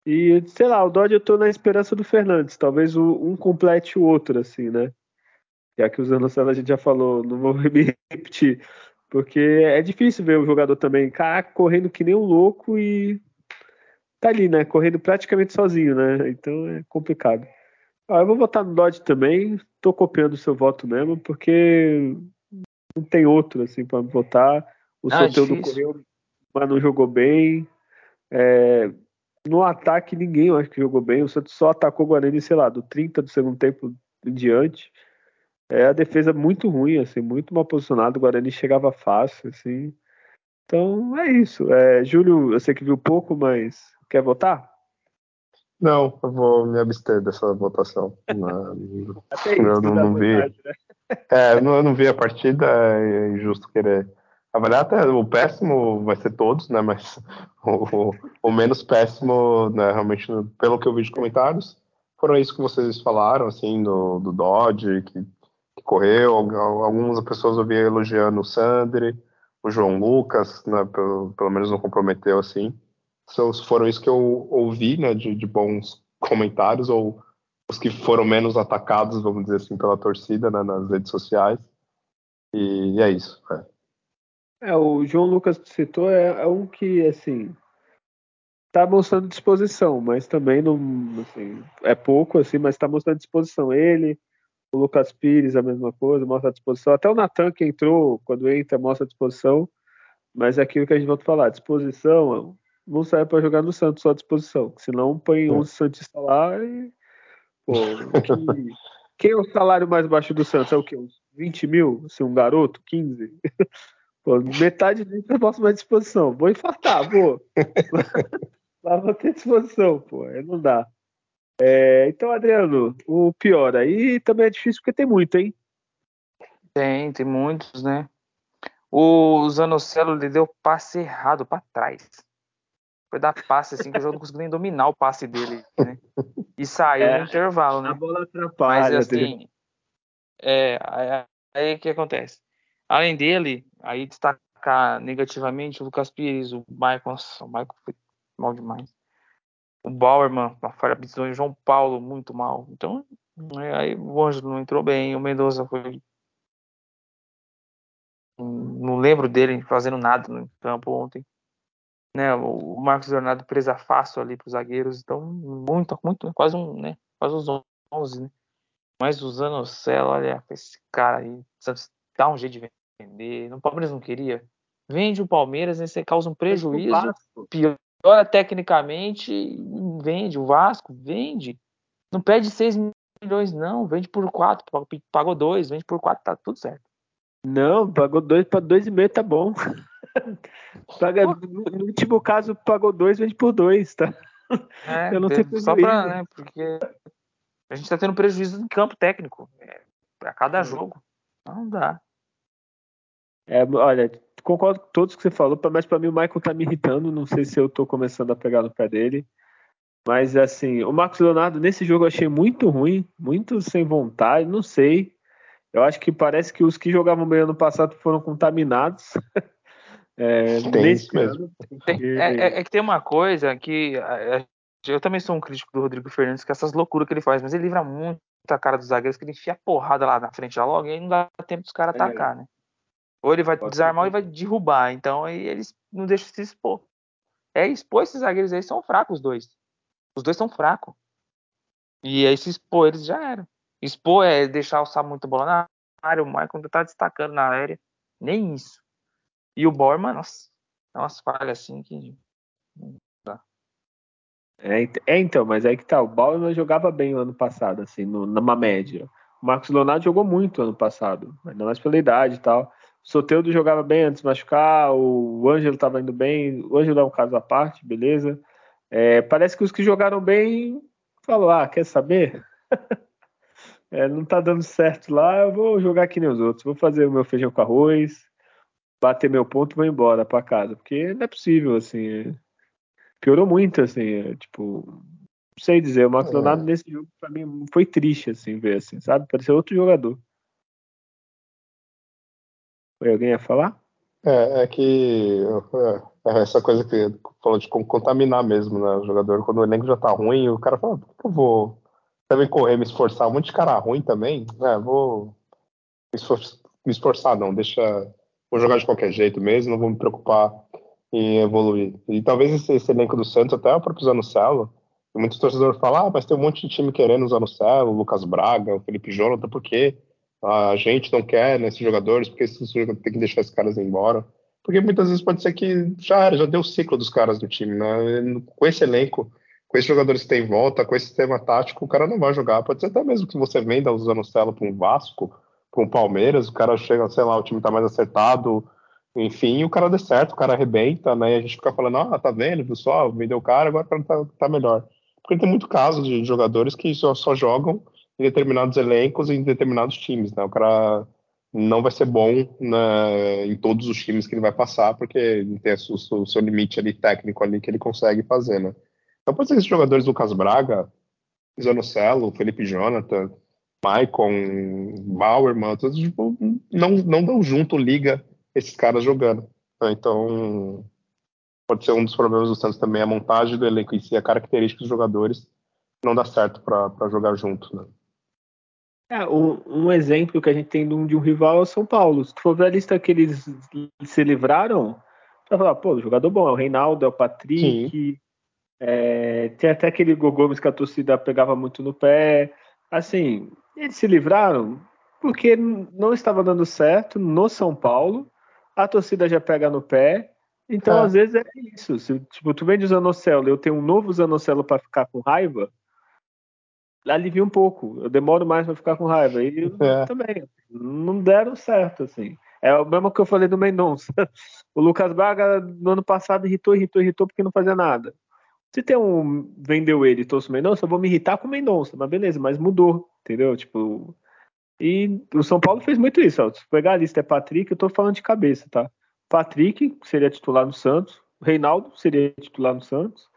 E, sei lá, o Dodge eu tô na esperança do Fernandes, talvez um complete o outro, assim, né? Já que usando a gente já falou, não vou [LAUGHS] me repetir. Porque é difícil ver o jogador também, cara, correndo que nem um louco e tá ali, né? Correndo praticamente sozinho, né? Então é complicado. Ah, eu vou votar no Dodge também, tô copiando o seu voto mesmo, porque não tem outro, assim, para votar. O ah, Soteldo correu, mas não jogou bem. É, no ataque, ninguém eu acho que jogou bem. O Santos só atacou o Guarani, sei lá, do 30 do segundo tempo em diante. É a defesa muito ruim, assim, muito mal posicionado. O Guarani chegava fácil, assim. Então é isso. É, Júlio, eu sei que viu pouco, mas quer votar? Não, eu vou me abster dessa votação. Não, [LAUGHS] Até isso, eu não, não vi. Vontade, né? [LAUGHS] É, eu não, eu não vi a partida, é injusto querer avaliar. Até o péssimo vai ser todos, né? Mas [LAUGHS] o, o, o menos péssimo, né, realmente, pelo que eu vi de comentários, foram isso que vocês falaram, assim, do, do Dodge, que correu. Algumas pessoas eu vi elogiando o Sandri, o João Lucas, né, pelo, pelo menos não comprometeu assim. So, foram isso que eu ouvi né, de, de, bons comentários, ou os que foram menos atacados, vamos dizer assim, pela torcida né, nas redes sociais. E, é isso. É. é. o João Lucas citou é, é um que, assim, tá mostrando disposição, mas também não, assim, é pouco, assim, mas está mostrando disposição. Ele, o Lucas Pires, a mesma coisa, mostra disposição. Até o Natan, que entrou, quando entra, mostra disposição. Mas é aquilo que a gente volta a falar: disposição não serve para jogar no Santos só a disposição. Senão põe 11 é. Santistas lá e. Pô, que... [LAUGHS] quem é o salário mais baixo do Santos? É o quê? Uns 20 mil? Assim, um garoto? 15? [LAUGHS] Pô, metade disso eu posso mais disposição. Vou infartar, pô. [LAUGHS] Lá vou ter disposição, pô. Aí não dá. É, então, Adriano, o pior aí também é difícil porque tem muito, hein? Tem, tem muitos, né? O Zanocelo lhe deu passe errado para trás. Foi dar passe assim que o jogo não conseguiu nem dominar o passe dele, né? E saiu é, no intervalo, né? A bola atrapalha. Mas assim, é, aí o que acontece? Além dele, aí destacar negativamente o Lucas Pires, o Michael, nossa, o Michael foi mal demais o Bauerman, uma falha absurda, o João Paulo muito mal. Então, é, aí o Ângelo não entrou bem, o Mendoza foi. Não lembro dele fazendo nada no campo ontem. Né, o Marcos Leonardo presa fácil ali para os zagueiros, então muito, muito, quase um, né, quase uns 11, né? Mas usando o céu, olha, esse cara aí, dá um jeito de vender. O Palmeiras não queria. Vende o Palmeiras, você causa um prejuízo. Pior melhora tecnicamente, vende. O Vasco vende. Não pede 6 milhões, não. Vende por 4. Pagou 2, vende por 4, tá tudo certo. Não, pagou 2 para 2,5 tá bom. [LAUGHS] Paga, no último caso, pagou 2, vende por 2, tá? É, [LAUGHS] Eu não tenho só pra, né? Porque a gente tá tendo prejuízo no campo técnico. É, a cada jogo. Não dá. É, olha, concordo com todos que você falou, mas para mim o Michael tá me irritando. Não sei se eu tô começando a pegar no pé dele. Mas assim, o Marcos Leonardo nesse jogo eu achei muito ruim, muito sem vontade, não sei. Eu acho que parece que os que jogavam bem ano passado foram contaminados. [LAUGHS] é, nesse mesmo. Tem, é, é, é, que tem uma coisa que eu também sou um crítico do Rodrigo Fernandes, que é essas loucuras que ele faz, mas ele livra muito a cara dos zagueiros, que ele enfia porrada lá na frente já logo, e aí não dá tempo dos caras é. atacar, né? Ou ele vai Pode desarmar ou ele vai derrubar. Então aí eles não deixam se expor. É expor esses zagueiros aí são fracos os dois. Os dois são fracos. E aí se expor eles já eram. Expor é deixar o muito bola na área. O Michael tá destacando na área. Nem isso. E o Borman, nossa, é umas falhas assim que. É, é, então, mas aí que tá. O Bauerman jogava bem o ano passado, assim, no, numa média. O Marcos Leonardo jogou muito ano passado, ainda mais pela idade e tal. Soteudo jogava bem antes de machucar, o Ângelo estava indo bem, o Ângelo é um caso à parte, beleza. É, parece que os que jogaram bem falou, ah, quer saber? [LAUGHS] é, não tá dando certo lá, eu vou jogar aqui nem os outros, vou fazer o meu feijão com arroz, bater meu ponto e vou embora para casa, porque não é possível, assim, piorou muito, assim, é, tipo, sei dizer, o Marcos é. Nesse jogo pra mim foi triste, assim, ver, assim, sabe? Pareceu outro jogador. Foi alguém a falar? É, é que é, é essa coisa que falou de contaminar mesmo, né? O jogador, quando o elenco já tá ruim, o cara fala, por que eu vou também correr, me esforçar? Um monte de cara ruim também, né? Vou me esforçar, não, deixa. Vou jogar de qualquer jeito mesmo, não vou me preocupar em evoluir. E talvez esse, esse elenco do Santos, até o próprio Zanocelo, muitos torcedores falam, ah, mas tem um monte de time querendo o Zanocelo, o Lucas Braga, o Felipe Jonathan, por quê? a gente não quer nesses jogadores, porque esses jogadores tem que deixar esses caras embora. Porque muitas vezes pode ser que já era, já deu o ciclo dos caras do time, né? Com esse elenco, com esses jogadores que tem em volta, com esse sistema tático, o cara não vai jogar. Pode ser até mesmo que você venda o Celo para um Vasco, para um Palmeiras, o cara chega, sei lá, o time tá mais acertado, enfim, o cara dê certo, o cara arrebenta, né? E a gente fica falando, ah, tá vendo, pessoal, vendeu o cara, agora o tá, tá melhor. Porque tem muito caso de jogadores que só, só jogam em determinados elencos e em determinados times, né? O cara não vai ser bom né, em todos os times que ele vai passar, porque tem o seu, seu, limite ali técnico ali que ele consegue fazer, né? Então pode ser que esses jogadores Lucas Braga, Zanocelo, Felipe Jonathan, Maicon, Bauerman, todos tipo, não, não dão junto liga esses caras jogando. Né? Então pode ser um dos problemas do Santos também a montagem do elenco em si, a característica dos jogadores não dá certo para jogar junto, né? É, um, um, exemplo que a gente tem de um, de um, rival é o São Paulo. Se tu for ver a lista que eles se livraram, tu vai falar, pô, jogador bom, é o Reinaldo, é o Patrick, é, tem até aquele Gomes que a torcida pegava muito no pé. Assim, eles se livraram porque não estava dando certo no São Paulo, a torcida já pega no pé, então é. às vezes é isso. Se, tipo, tu vende o Zanocelo, eu tenho um novo Zanocelo para ficar com raiva, alivia um pouco. Eu demoro mais para ficar com raiva. E é. também não deram certo, assim. É o mesmo que eu falei do Mendonça. [LAUGHS] O Lucas Braga no ano passado irritou, irritou, irritou porque não fazia nada. Se tem um vendeu ele e trouxe o Mendonça, eu vou me irritar com o Mendonça, mas beleza, mas mudou, entendeu? Tipo, e o São Paulo fez muito isso. Ó. Se pegar a lista é Patrick, eu tô falando de cabeça, tá? Patrick seria titular no Santos, Reinaldo seria titular no Santos,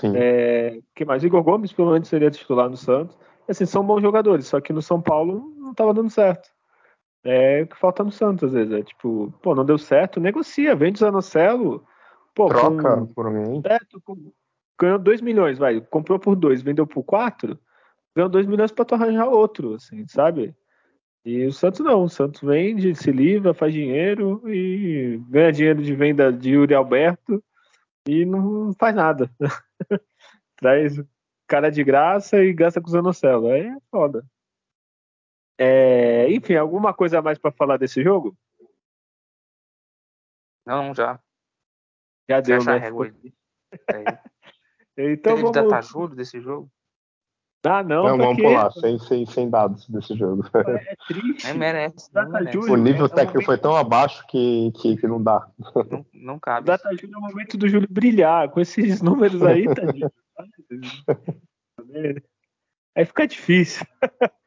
Sim. É, que mais? Igor Gomes, pelo menos, seria titular no Santos. Assim, são bons jogadores, só que no São Paulo não estava dando certo. É o que falta no Santos, às vezes. É tipo, pô, não deu certo, negocia, vende o Zanocelo. Pô, Troca com, por mim. É, ganhou 2 milhões, vai. Comprou por 2, vendeu por 4, ganhou 2 milhões para tu arranjar outro, assim, sabe? E o Santos não, o Santos vende, se livra, faz dinheiro e ganha dinheiro de venda de Yuri Alberto e não faz nada. [LAUGHS] Traz cara de graça e gasta com o Zanocelo. Aí é foda. É, enfim, alguma coisa a mais para falar desse jogo? Não, já. Já deu, né? É. então Teve vamos... data juro desse jogo? Ah, não, não vamos pular, sem, sem, sem dados desse jogo. É, triste. É, merece, merece. O nível é técnico foi tão abaixo que, que, que não dá. Não, não cabe. Data Júlio é o momento do Júlio brilhar. Com esses [LAUGHS] números aí, tadinho. aí fica difícil. [LAUGHS]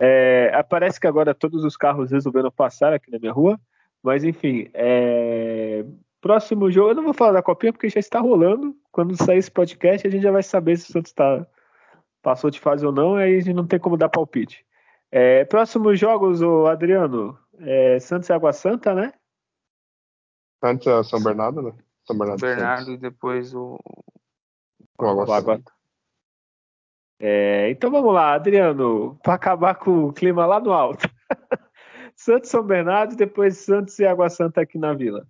É, parece que agora todos os carros resolveram passar aqui na minha rua. Mas enfim, é... próximo jogo. Eu não vou falar da copinha porque já está rolando. Quando sair esse podcast, a gente já vai saber se o Santos está passou de fase ou não, aí a gente não tem como dar palpite. É, próximos jogos, o Adriano, é, Santos e Água Santa, né? Antes é São Bernardo, né? São Bernardo, Bernardo e depois o, o Água, Água Santa. É, então vamos lá, Adriano, para acabar com o clima lá no alto. [LAUGHS] Santos São Bernardo, depois Santos e Água Santa aqui na Vila.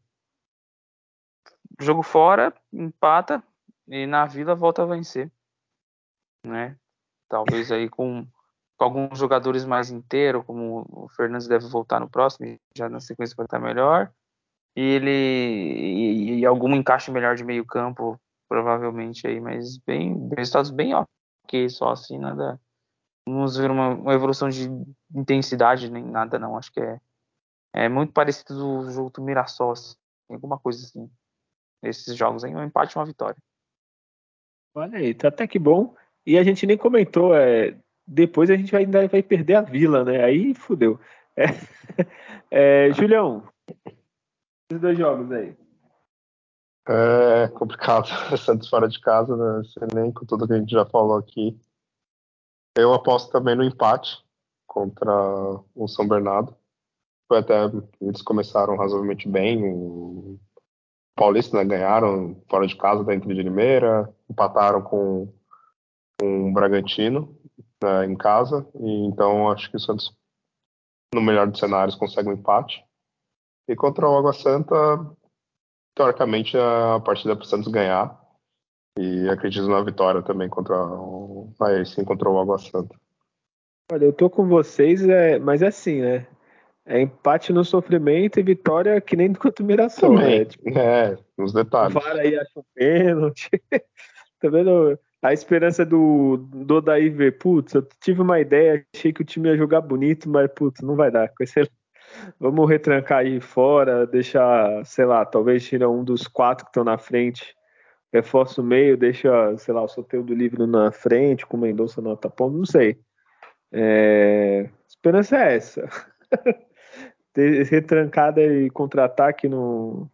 Jogo fora, empata e na Vila volta a vencer, né? Talvez aí com, com alguns jogadores mais inteiros, como o Fernandes deve voltar no próximo, já na sequência vai estar melhor. E ele e, e algum encaixe melhor de meio campo, provavelmente aí, mas bem resultados bem ok, só assim, nada. Vamos ver uma, uma evolução de intensidade, nem nada não. Acho que é, é muito parecido do jogo do Mirassol, assim, alguma coisa assim. Esses jogos aí, um empate e uma vitória. Olha aí, tá até que bom. E a gente nem comentou, é, depois a gente vai, ainda vai perder a vila, né? Aí fudeu. É, [LAUGHS] é, Julião, esses dois jogos aí. É complicado. [LAUGHS] Santos fora de casa, né? nem com tudo que a gente já falou aqui. Eu aposto também no empate contra o São Bernardo. Foi até eles começaram razoavelmente bem. O Paulista né, ganharam fora de casa da Inter de Limeira, empataram com, com o Bragantino né, em casa. E, então acho que o Santos, no melhor dos cenários, consegue um empate. E contra o Água Santa, teoricamente a partida para o Santos ganhar. E acredito na vitória também contra o. Aí sim, contra o Água Santa. Olha, eu tô com vocês, é, mas é assim, né? É empate no sofrimento e vitória que nem contra o Mirassol, Também, né? Tipo, é, nos detalhes. O VAR aí acha um pênalti. [LAUGHS] tá vendo? A esperança do, do Daí ver, putz, eu tive uma ideia, achei que o time ia jogar bonito, mas putz, não vai dar. Com esse... [LAUGHS] Vamos retrancar aí fora, deixar, sei lá, talvez tirar um dos quatro que estão na frente, reforça o meio, deixa, sei lá, o sorteio do livro na frente, com o Mendonça no tapão, não sei. É... A esperança é essa. [LAUGHS] Ter retrancada e contra-ataque no,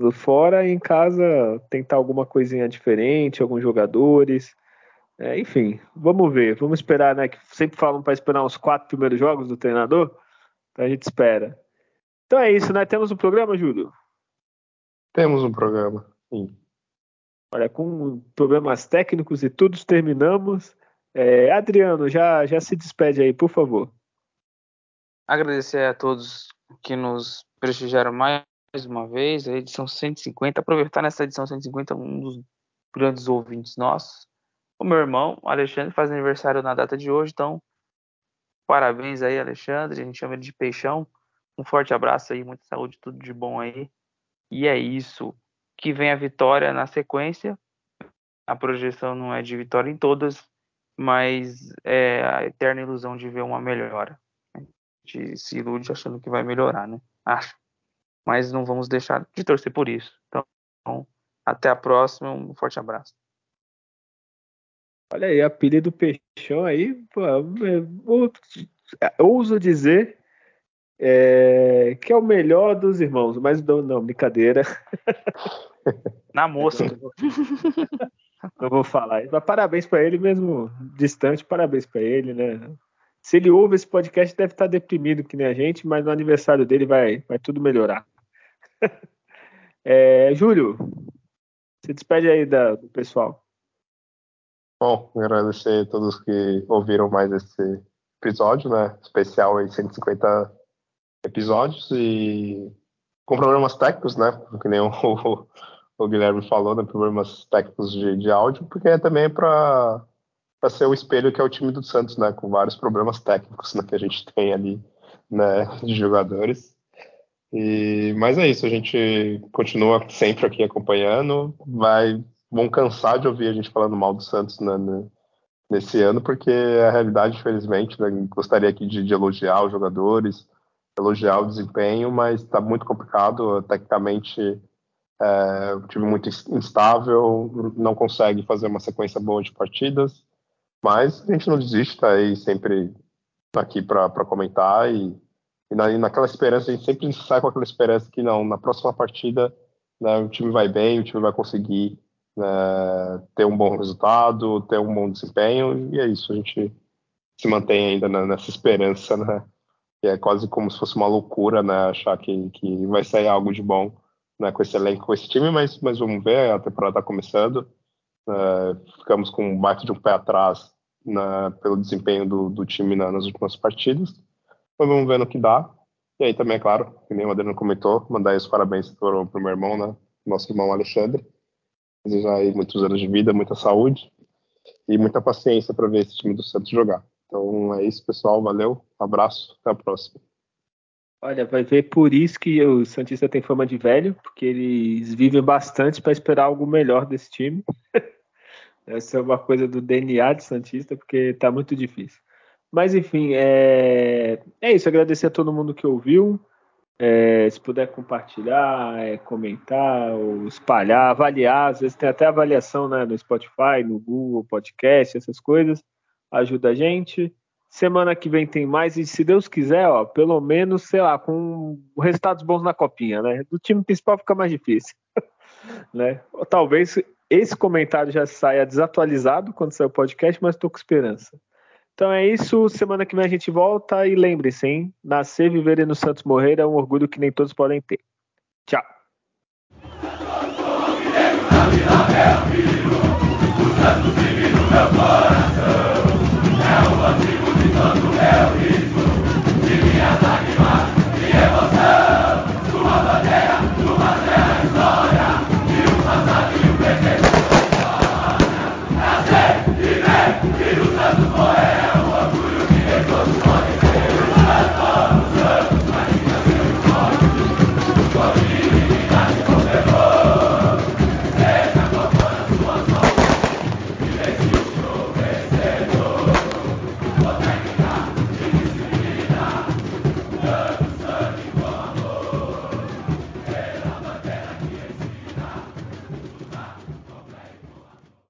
no fora e em casa tentar alguma coisinha diferente, alguns jogadores. É, enfim, vamos ver, vamos esperar, né? Que sempre falam para esperar os quatro primeiros jogos do treinador. Então a gente espera. Então é isso, né? Temos um programa, Júlio? Temos um programa, sim. Olha, com problemas técnicos e tudo, terminamos. É, Adriano, já, já se despede aí, por favor. Agradecer a todos que nos prestigiaram mais uma vez, a edição 150. Aproveitar nessa edição 150 um dos grandes ouvintes nossos, o meu irmão, Alexandre, faz aniversário na data de hoje, então parabéns aí, Alexandre. A gente chama ele de Peixão. Um forte abraço aí, muita saúde, tudo de bom aí. E é isso. Que vem a vitória na sequência. A projeção não é de vitória em todas, mas é a eterna ilusão de ver uma melhora. Gente se ilude achando que vai melhorar, né? Acho. Mas não vamos deixar de torcer por isso. Então, até a próxima. Um forte abraço. Olha aí, a pilha do Peixão aí, pô, eu, ouso dizer é, que é o melhor dos irmãos, mas não, não brincadeira. [LAUGHS] Na mosca. não vou falar. Mas parabéns para ele mesmo, distante, parabéns para ele, né? Se ele ouve esse podcast, deve estar deprimido que nem a gente, mas no aniversário dele vai, vai tudo melhorar. [LAUGHS] é, Júlio, se despede aí da, do pessoal. Bom, agradecer a todos que ouviram mais esse episódio, né? Especial aí, 150 episódios e com problemas técnicos, né? Que nem o, [LAUGHS] o Guilherme falou, né, problemas técnicos de, de áudio, porque também é para ser o espelho que é o time do Santos, né, com vários problemas técnicos né, que a gente tem ali, né, de jogadores. E, mas é isso, a gente continua sempre aqui acompanhando, vai, vão cansar de ouvir a gente falando mal do Santos né, né nesse ano, porque a realidade, infelizmente, né, gostaria aqui de, de elogiar os jogadores, elogiar o desempenho, mas está muito complicado, tecnicamente é, um time muito instável, não consegue fazer uma sequência boa de partidas, mas a gente não desiste, está aí sempre aqui para comentar e, e, na, e, naquela esperança, a gente sempre sai com aquela esperança que não, na próxima partida né, o time vai bem, o time vai conseguir né, ter um bom resultado, ter um bom desempenho, e é isso, a gente se mantém ainda nessa esperança, né, que é quase como se fosse uma loucura, né, achar que, que vai sair algo de bom né, com esse elenco, com esse time, mas, mas vamos ver, a temporada está começando. Uh, ficamos com um bate de um pé atrás na, pelo desempenho do, do time na, nas últimas partidas. Mas vamos ver no que dá. E aí também, é claro, que nem o Adriano comentou, mandar os parabéns para o meu irmão, né, nosso irmão Alexandre. Desejar aí muitos anos de vida, muita saúde e muita paciência para ver esse time do Santos jogar. Então é isso, pessoal. Valeu, abraço, até a próxima. Olha, vai ver por isso que o Santista tem fama de velho, porque eles vivem bastante para esperar algo melhor desse time. [LAUGHS] Essa é uma coisa do DNA de Santista, porque está muito difícil. Mas enfim, é, é isso. Agradecer a todo mundo que ouviu. É, se puder compartilhar, é, comentar, ou espalhar, avaliar. Às vezes tem até avaliação né, no Spotify, no Google Podcast, essas coisas. Ajuda a gente. Semana que vem tem mais, e se Deus quiser, ó, pelo menos, sei lá, com resultados bons na copinha, né? Do time principal fica mais difícil. [LAUGHS] né? Talvez esse comentário já saia desatualizado quando sair o podcast, mas estou com esperança. Então é isso. Semana que vem a gente volta e lembre-se, hein? Nascer, viver e no Santos morrer é um orgulho que nem todos podem ter. Tchau. Meu coração.